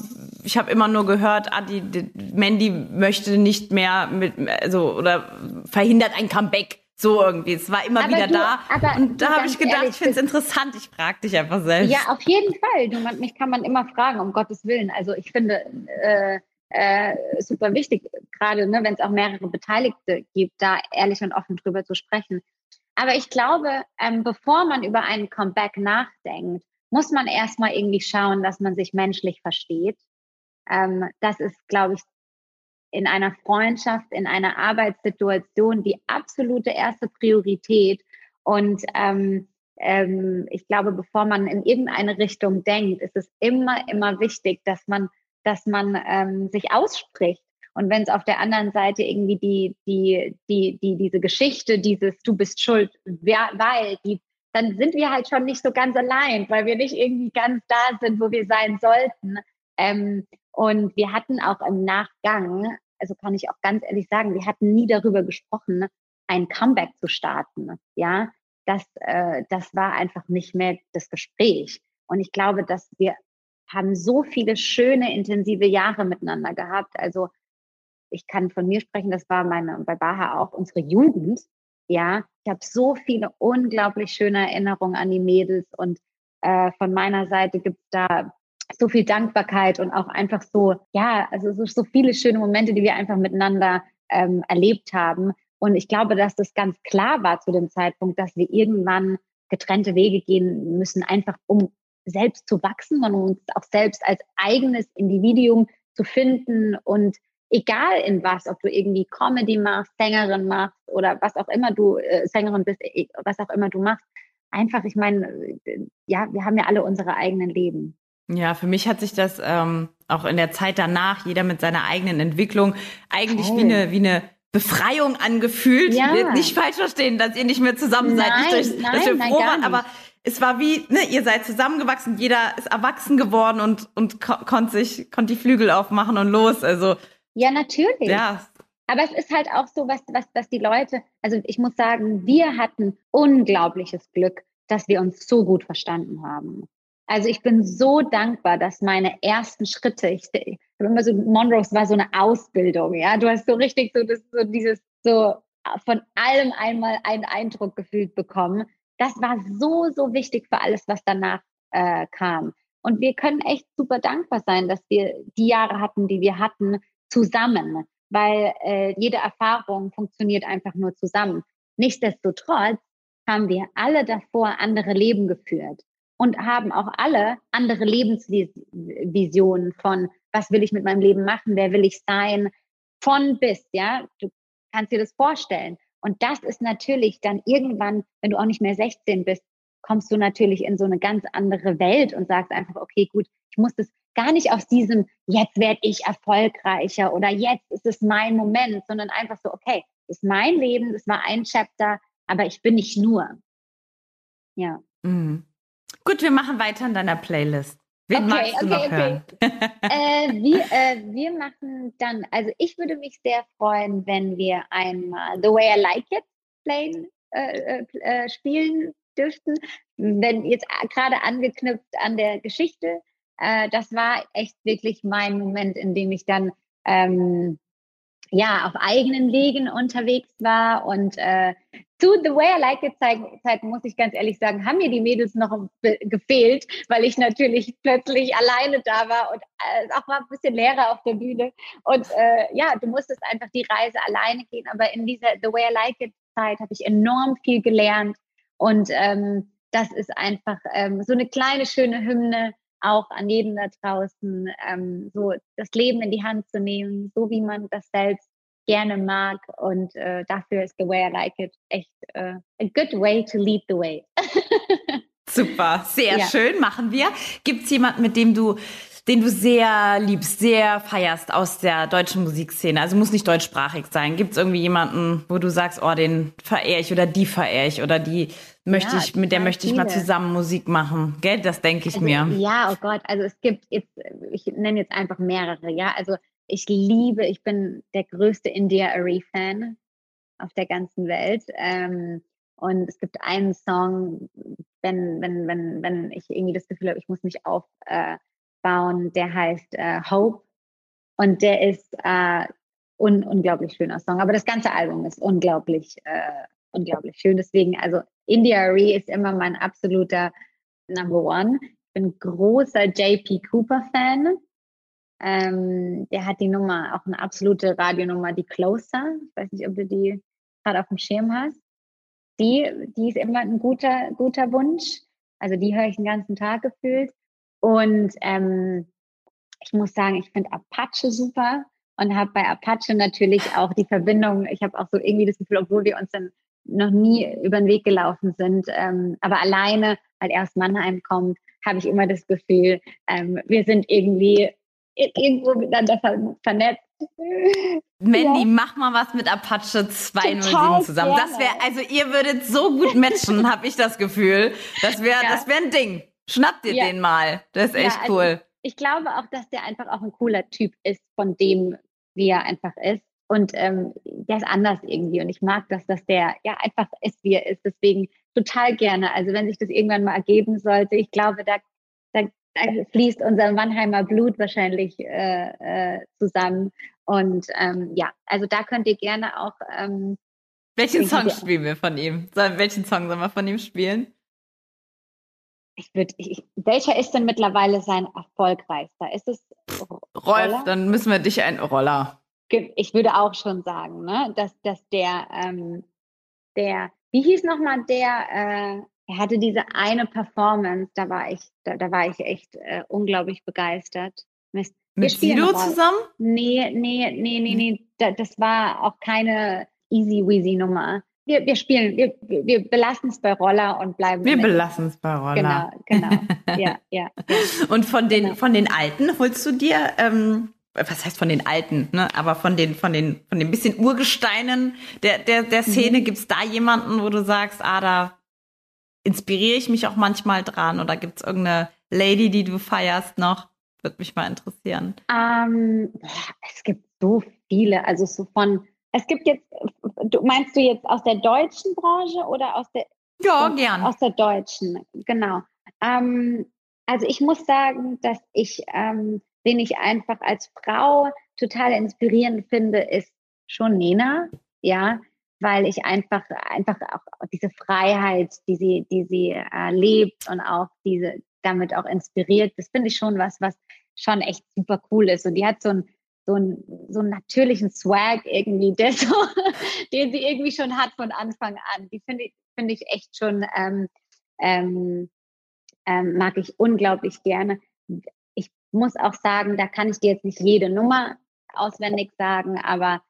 Speaker 1: ich habe immer nur gehört, ah, die, die Mandy möchte nicht mehr mit, also oder verhindert ein Comeback so irgendwie. Es war immer aber wieder du, da. und da habe ich gedacht, ehrlich, ich finde es interessant. Ich frage dich einfach selbst.
Speaker 5: Ja, auf jeden Fall. Du, mich kann man immer fragen, um Gottes Willen. Also ich finde äh, äh, super wichtig, gerade ne, wenn es auch mehrere Beteiligte gibt, da ehrlich und offen drüber zu sprechen. Aber ich glaube, ähm, bevor man über einen Comeback nachdenkt, muss man erstmal irgendwie schauen, dass man sich menschlich versteht. Ähm, das ist, glaube ich, in einer Freundschaft, in einer Arbeitssituation die absolute erste Priorität. Und ähm, ähm, ich glaube, bevor man in irgendeine Richtung denkt, ist es immer, immer wichtig, dass man, dass man ähm, sich ausspricht. Und wenn es auf der anderen Seite irgendwie die, die, die, die, diese Geschichte, dieses Du bist schuld, weil, die, dann sind wir halt schon nicht so ganz allein, weil wir nicht irgendwie ganz da sind, wo wir sein sollten. Ähm, und wir hatten auch im Nachgang, also kann ich auch ganz ehrlich sagen, wir hatten nie darüber gesprochen, ein Comeback zu starten. Ja, das, äh, das war einfach nicht mehr das Gespräch. Und ich glaube, dass wir haben so viele schöne, intensive Jahre miteinander gehabt. Also ich kann von mir sprechen, das war meine, bei Baha auch unsere Jugend. Ja, ich habe so viele unglaublich schöne Erinnerungen an die Mädels und äh, von meiner Seite gibt es da so viel Dankbarkeit und auch einfach so, ja, also so, so viele schöne Momente, die wir einfach miteinander ähm, erlebt haben. Und ich glaube, dass das ganz klar war zu dem Zeitpunkt, dass wir irgendwann getrennte Wege gehen müssen, einfach um selbst zu wachsen und uns auch selbst als eigenes Individuum zu finden und egal in was, ob du irgendwie Comedy machst, Sängerin machst oder was auch immer du äh, Sängerin bist, äh, was auch immer du machst, einfach, ich meine, äh, ja, wir haben ja alle unsere eigenen Leben.
Speaker 1: Ja, für mich hat sich das ähm, auch in der Zeit danach, jeder mit seiner eigenen Entwicklung, eigentlich okay. wie eine, wie eine Befreiung angefühlt. Ja. Nicht falsch verstehen, dass ihr nicht mehr zusammen seid,
Speaker 5: nein,
Speaker 1: nicht
Speaker 5: durch, nein, dass wir nein, froh waren,
Speaker 1: aber es war wie, ne, ihr seid zusammengewachsen, jeder ist erwachsen geworden und, und ko konnte sich, konnte die Flügel aufmachen und los. Also.
Speaker 5: Ja, natürlich.
Speaker 1: Ja.
Speaker 5: Aber es ist halt auch so, was, was, was die Leute, also ich muss sagen, wir hatten unglaubliches Glück, dass wir uns so gut verstanden haben. Also ich bin so dankbar, dass meine ersten Schritte, ich, ich habe immer so, Monrose war so eine Ausbildung, ja. Du hast so richtig so, das, so dieses, so von allem einmal einen Eindruck gefühlt bekommen. Das war so, so wichtig für alles, was danach äh, kam. Und wir können echt super dankbar sein, dass wir die Jahre hatten, die wir hatten, zusammen, weil äh, jede Erfahrung funktioniert einfach nur zusammen. Nichtsdestotrotz haben wir alle davor andere Leben geführt und haben auch alle andere Lebensvisionen von, was will ich mit meinem Leben machen, wer will ich sein, von bis, ja. Du kannst dir das vorstellen. Und das ist natürlich dann irgendwann, wenn du auch nicht mehr 16 bist, kommst du natürlich in so eine ganz andere Welt und sagst einfach, okay, gut, ich muss das gar nicht aus diesem, jetzt werde ich erfolgreicher oder jetzt ist es mein Moment, sondern einfach so, okay, das ist mein Leben, das war ein Chapter, aber ich bin nicht nur. Ja.
Speaker 1: Mhm. Gut, wir machen weiter in deiner Playlist. Wen okay, magst du okay, noch okay. hören?
Speaker 5: äh, wir, äh, wir machen dann, also ich würde mich sehr freuen, wenn wir einmal The Way I Like It playen, äh, äh, äh spielen dürften. Wenn jetzt gerade angeknüpft an der Geschichte, äh, das war echt wirklich mein Moment, in dem ich dann ähm, ja, auf eigenen Wegen unterwegs war und zu The Way I Like It Zeiten, Zeit, muss ich ganz ehrlich sagen, haben mir die Mädels noch gefehlt, weil ich natürlich plötzlich alleine da war und äh, auch mal ein bisschen leerer auf der Bühne. Und äh, ja, du musstest einfach die Reise alleine gehen. Aber in dieser The Way I Like It Zeit habe ich enorm viel gelernt. Und ähm, das ist einfach ähm, so eine kleine, schöne Hymne auch an jeden da draußen, ähm, so das Leben in die Hand zu nehmen, so wie man das selbst gerne mag. Und äh, dafür ist The Way I Like It echt äh, a good way to lead the way.
Speaker 1: Super, sehr ja. schön, machen wir. Gibt es jemanden, mit dem du den du sehr liebst, sehr feierst aus der deutschen Musikszene? Also muss nicht deutschsprachig sein. Gibt es irgendwie jemanden, wo du sagst, oh, den verehre ich oder die verehre ich oder die möchte ja, ich, mit der möchte ich mal zusammen Musik machen? Gell, das denke ich
Speaker 5: also,
Speaker 1: mir.
Speaker 5: Ja, oh Gott, also es gibt jetzt, ich nenne jetzt einfach mehrere, ja. Also ich liebe, ich bin der größte India Arie-Fan auf der ganzen Welt. Ähm, und es gibt einen Song, wenn, wenn, wenn, wenn ich irgendwie das Gefühl habe, ich muss mich aufbauen, äh, der heißt äh, Hope. Und der ist äh, un unglaublich schöner Song. Aber das ganze Album ist unglaublich, äh, unglaublich schön. Deswegen, also India Arie ist immer mein absoluter Number One. Ich bin großer JP Cooper Fan. Ähm, der hat die Nummer, auch eine absolute Radionummer, die Closer. Ich weiß nicht, ob du die gerade auf dem Schirm hast. Die, die ist immer ein guter, guter Wunsch. Also die höre ich den ganzen Tag gefühlt. Und ähm, ich muss sagen, ich finde Apache super und habe bei Apache natürlich auch die Verbindung. Ich habe auch so irgendwie das Gefühl, obwohl wir uns dann noch nie über den Weg gelaufen sind, ähm, aber alleine, weil er aus Mannheim kommt, habe ich immer das Gefühl, ähm, wir sind irgendwie irgendwo miteinander vernetzt.
Speaker 1: Mandy, ja. mach mal was mit Apache 207 zusammen. Das wäre, also ihr würdet so gut matchen, habe ich das Gefühl. Das wäre, ja. das wäre ein Ding. Schnappt ihr ja. den mal. Das ist echt also cool.
Speaker 5: Ich, ich glaube auch, dass der einfach auch ein cooler Typ ist, von dem, wie er einfach ist. Und ähm, der ist anders irgendwie. Und ich mag das, dass der ja einfach ist, wie er ist. Deswegen total gerne. Also wenn sich das irgendwann mal ergeben sollte, ich glaube, da, da da fließt unser Mannheimer Blut wahrscheinlich äh, äh, zusammen. Und ähm, ja, also da könnt ihr gerne auch. Ähm,
Speaker 1: welchen Song spielen wir von ihm? Soll, welchen Song sollen wir von ihm spielen?
Speaker 5: Ich würde, welcher ist denn mittlerweile sein erfolgreichster? Ist es
Speaker 1: Rolf? Dann müssen wir dich ein Roller.
Speaker 5: ich würde auch schon sagen, ne, dass, dass der, ähm, der, wie hieß nochmal der, äh, er hatte diese eine Performance, da war ich, da, da war ich echt äh, unglaublich begeistert.
Speaker 1: Mist. Mit Sido zusammen?
Speaker 5: Nee, nee, nee, nee, nee. Das war auch keine easy weasy Nummer. Wir, wir spielen, wir, wir belassen es bei Roller und bleiben.
Speaker 1: Wir belassen es bei Roller.
Speaker 5: Genau, genau. ja, ja, ja.
Speaker 1: Und von den, genau. von den Alten holst du dir, ähm, was heißt von den Alten, ne? aber von den, von den, von den bisschen Urgesteinen der, der, der Szene, mhm. gibt es da jemanden, wo du sagst, ah, da inspiriere ich mich auch manchmal dran oder gibt es irgendeine Lady, die du feierst noch? Würde mich mal interessieren.
Speaker 5: Ähm, es gibt so viele, also so von, es gibt jetzt, du meinst du jetzt aus der deutschen Branche oder aus der?
Speaker 1: Ja, von, gern.
Speaker 5: Aus der deutschen, genau. Ähm, also ich muss sagen, dass ich, ähm, den ich einfach als Frau total inspirierend finde, ist schon Nena, ja, weil ich einfach, einfach auch diese Freiheit, die sie, die sie äh, lebt und auch diese, damit auch inspiriert, das finde ich schon was, was schon echt super cool ist. Und die hat so ein so einen, so einen natürlichen Swag irgendwie, der so, den sie irgendwie schon hat von Anfang an. Die finde ich, finde ich echt schon, ähm, ähm, ähm, mag ich unglaublich gerne. Ich muss auch sagen, da kann ich dir jetzt nicht jede Nummer auswendig sagen, aber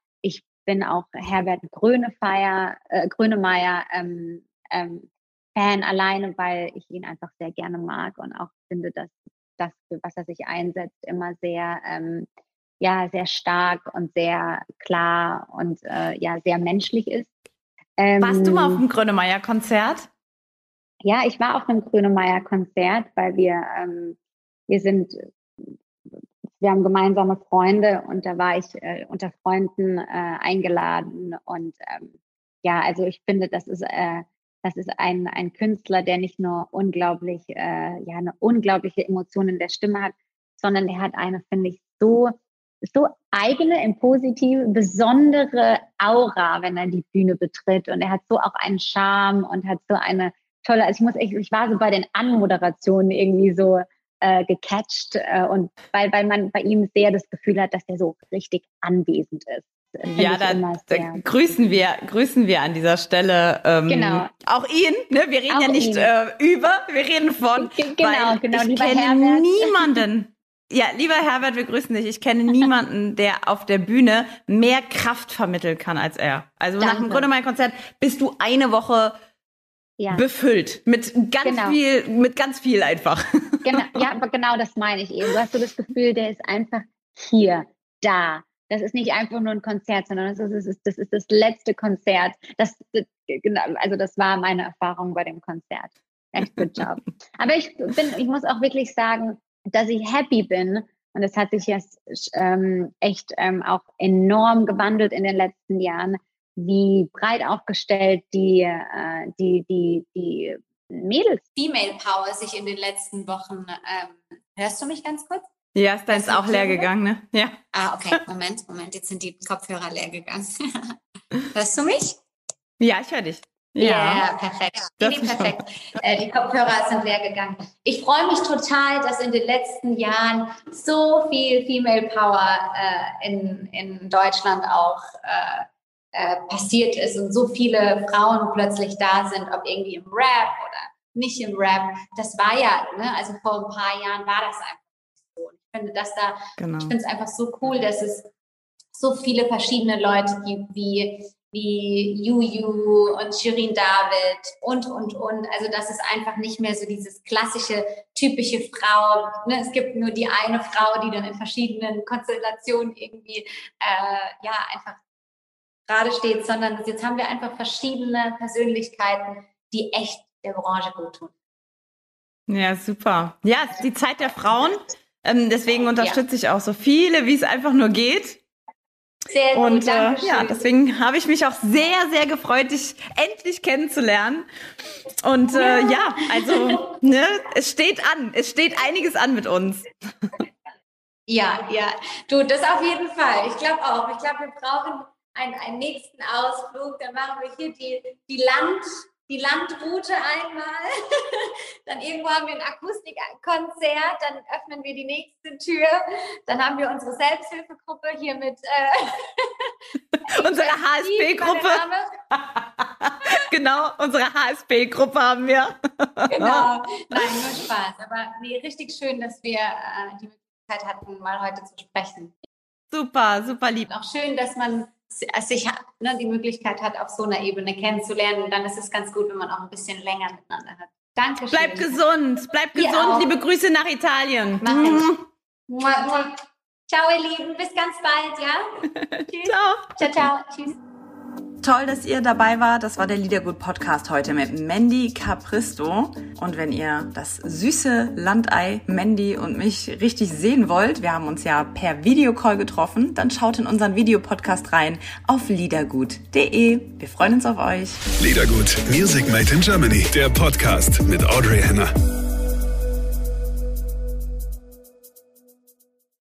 Speaker 5: bin auch Herbert Grönefeier, äh, Grönemeyer ähm, ähm, Fan alleine, weil ich ihn einfach sehr gerne mag und auch finde, dass das, für was er sich einsetzt, immer sehr, ähm, ja, sehr stark und sehr klar und äh, ja, sehr menschlich ist.
Speaker 1: Ähm, Warst du mal auf dem Grönemeyer-Konzert?
Speaker 5: Ja, ich war auf einem Grönemeyer-Konzert, weil wir, ähm, wir sind wir haben gemeinsame Freunde und da war ich äh, unter Freunden äh, eingeladen. Und ähm, ja, also ich finde, das ist, äh, das ist ein, ein Künstler, der nicht nur unglaublich, äh, ja, eine unglaubliche Emotion in der Stimme hat, sondern der hat eine, finde ich, so, so eigene, im Positiven, besondere Aura, wenn er die Bühne betritt. Und er hat so auch einen Charme und hat so eine tolle, also ich muss echt, ich war so bei den Anmoderationen irgendwie so, äh, gecatcht äh, und weil, weil man bei ihm sehr das Gefühl hat, dass er so richtig anwesend ist.
Speaker 1: Ja, da, da grüßen wir, grüßen wir an dieser Stelle ähm, genau. auch ihn. Ne? Wir reden auch ja nicht äh, über, wir reden von.
Speaker 5: G genau, genau.
Speaker 1: Ich kenne Herbert. niemanden. Ja, lieber Herbert, wir grüßen dich. Ich kenne niemanden, der auf der Bühne mehr Kraft vermitteln kann als er. Also Danke. nach dem Grönemeyer-Konzert bist du eine Woche ja. befüllt mit ganz genau. viel, mit ganz viel einfach.
Speaker 5: Genau, ja, aber genau das meine ich eben. Du hast so das Gefühl, der ist einfach hier, da. Das ist nicht einfach nur ein Konzert, sondern das ist, das ist, das, ist das letzte Konzert. Das, genau, also das war meine Erfahrung bei dem Konzert. Echt good job. Aber ich bin, ich muss auch wirklich sagen, dass ich happy bin. Und das hat sich jetzt ähm, echt ähm, auch enorm gewandelt in den letzten Jahren, wie breit aufgestellt die, äh, die, die, die Mädels.
Speaker 6: Female Power sich in den letzten Wochen. Ähm, hörst du mich ganz kurz?
Speaker 1: Ja, ist deins auch leer gegangen, ne? Ja.
Speaker 6: Ah, okay. Moment, Moment. Jetzt sind die Kopfhörer leer gegangen. hörst du mich?
Speaker 1: Ja, ich höre dich.
Speaker 6: Ja, yeah, perfekt. Nee, nee, perfekt. Äh, die Kopfhörer sind leer gegangen. Ich freue mich total, dass in den letzten Jahren so viel Female Power äh, in, in Deutschland auch äh, äh, passiert ist und so viele Frauen plötzlich da sind, ob irgendwie im Rap oder nicht im Rap. Das war ja, ne, also vor ein paar Jahren war das einfach so. Ich finde das da, genau. ich finde es einfach so cool, dass es so viele verschiedene Leute gibt, wie wie Juju und Shirin David und, und, und. Also das ist einfach nicht mehr so dieses klassische, typische Frau. Ne? Es gibt nur die eine Frau, die dann in verschiedenen Konstellationen irgendwie, äh, ja, einfach gerade steht, sondern jetzt haben wir einfach verschiedene Persönlichkeiten, die echt der Branche gut tun.
Speaker 1: Ja, super. Ja, es ist die Zeit der Frauen. Ähm, deswegen unterstütze ja. ich auch so viele, wie es einfach nur geht.
Speaker 6: Sehr gut,
Speaker 1: und äh, ja, deswegen habe ich mich auch sehr, sehr gefreut, dich endlich kennenzulernen. Und äh, ja, also ne, es steht an, es steht einiges an mit uns.
Speaker 6: Ja, ja, du, das auf jeden Fall. Ich glaube auch. Ich glaube, wir brauchen einen, einen nächsten Ausflug. Dann machen wir hier die, die Land,
Speaker 5: die Landroute einmal. dann irgendwo haben wir ein Akustikkonzert, dann öffnen wir die nächste Tür. Dann haben wir unsere Selbsthilfegruppe hier mit
Speaker 1: äh, unsere HSP-Gruppe. genau, unsere HSP-Gruppe haben wir.
Speaker 5: genau. Nein, nur Spaß. Aber nee, richtig schön, dass wir äh, die Möglichkeit hatten, mal heute zu sprechen.
Speaker 1: Super, super lieb.
Speaker 5: Auch schön, dass man sich ne, die Möglichkeit hat, auf so einer Ebene kennenzulernen. Und dann ist es ganz gut, wenn man auch ein bisschen länger miteinander hat. Danke.
Speaker 1: Bleib gesund, bleib gesund. Liebe Grüße nach Italien.
Speaker 5: Mach ich. Ciao, ihr Lieben. Bis ganz bald, ja?
Speaker 1: Tschüss. Ciao.
Speaker 5: Ciao, ciao. Tschüss.
Speaker 1: Toll, dass ihr dabei wart. Das war der Liedergut Podcast heute mit Mandy Capristo. Und wenn ihr das süße Landei Mandy und mich richtig sehen wollt, wir haben uns ja per Videocall getroffen, dann schaut in unseren Videopodcast rein auf liedergut.de. Wir freuen uns auf euch.
Speaker 4: Liedergut, Music Made in Germany, der Podcast mit Audrey Henner.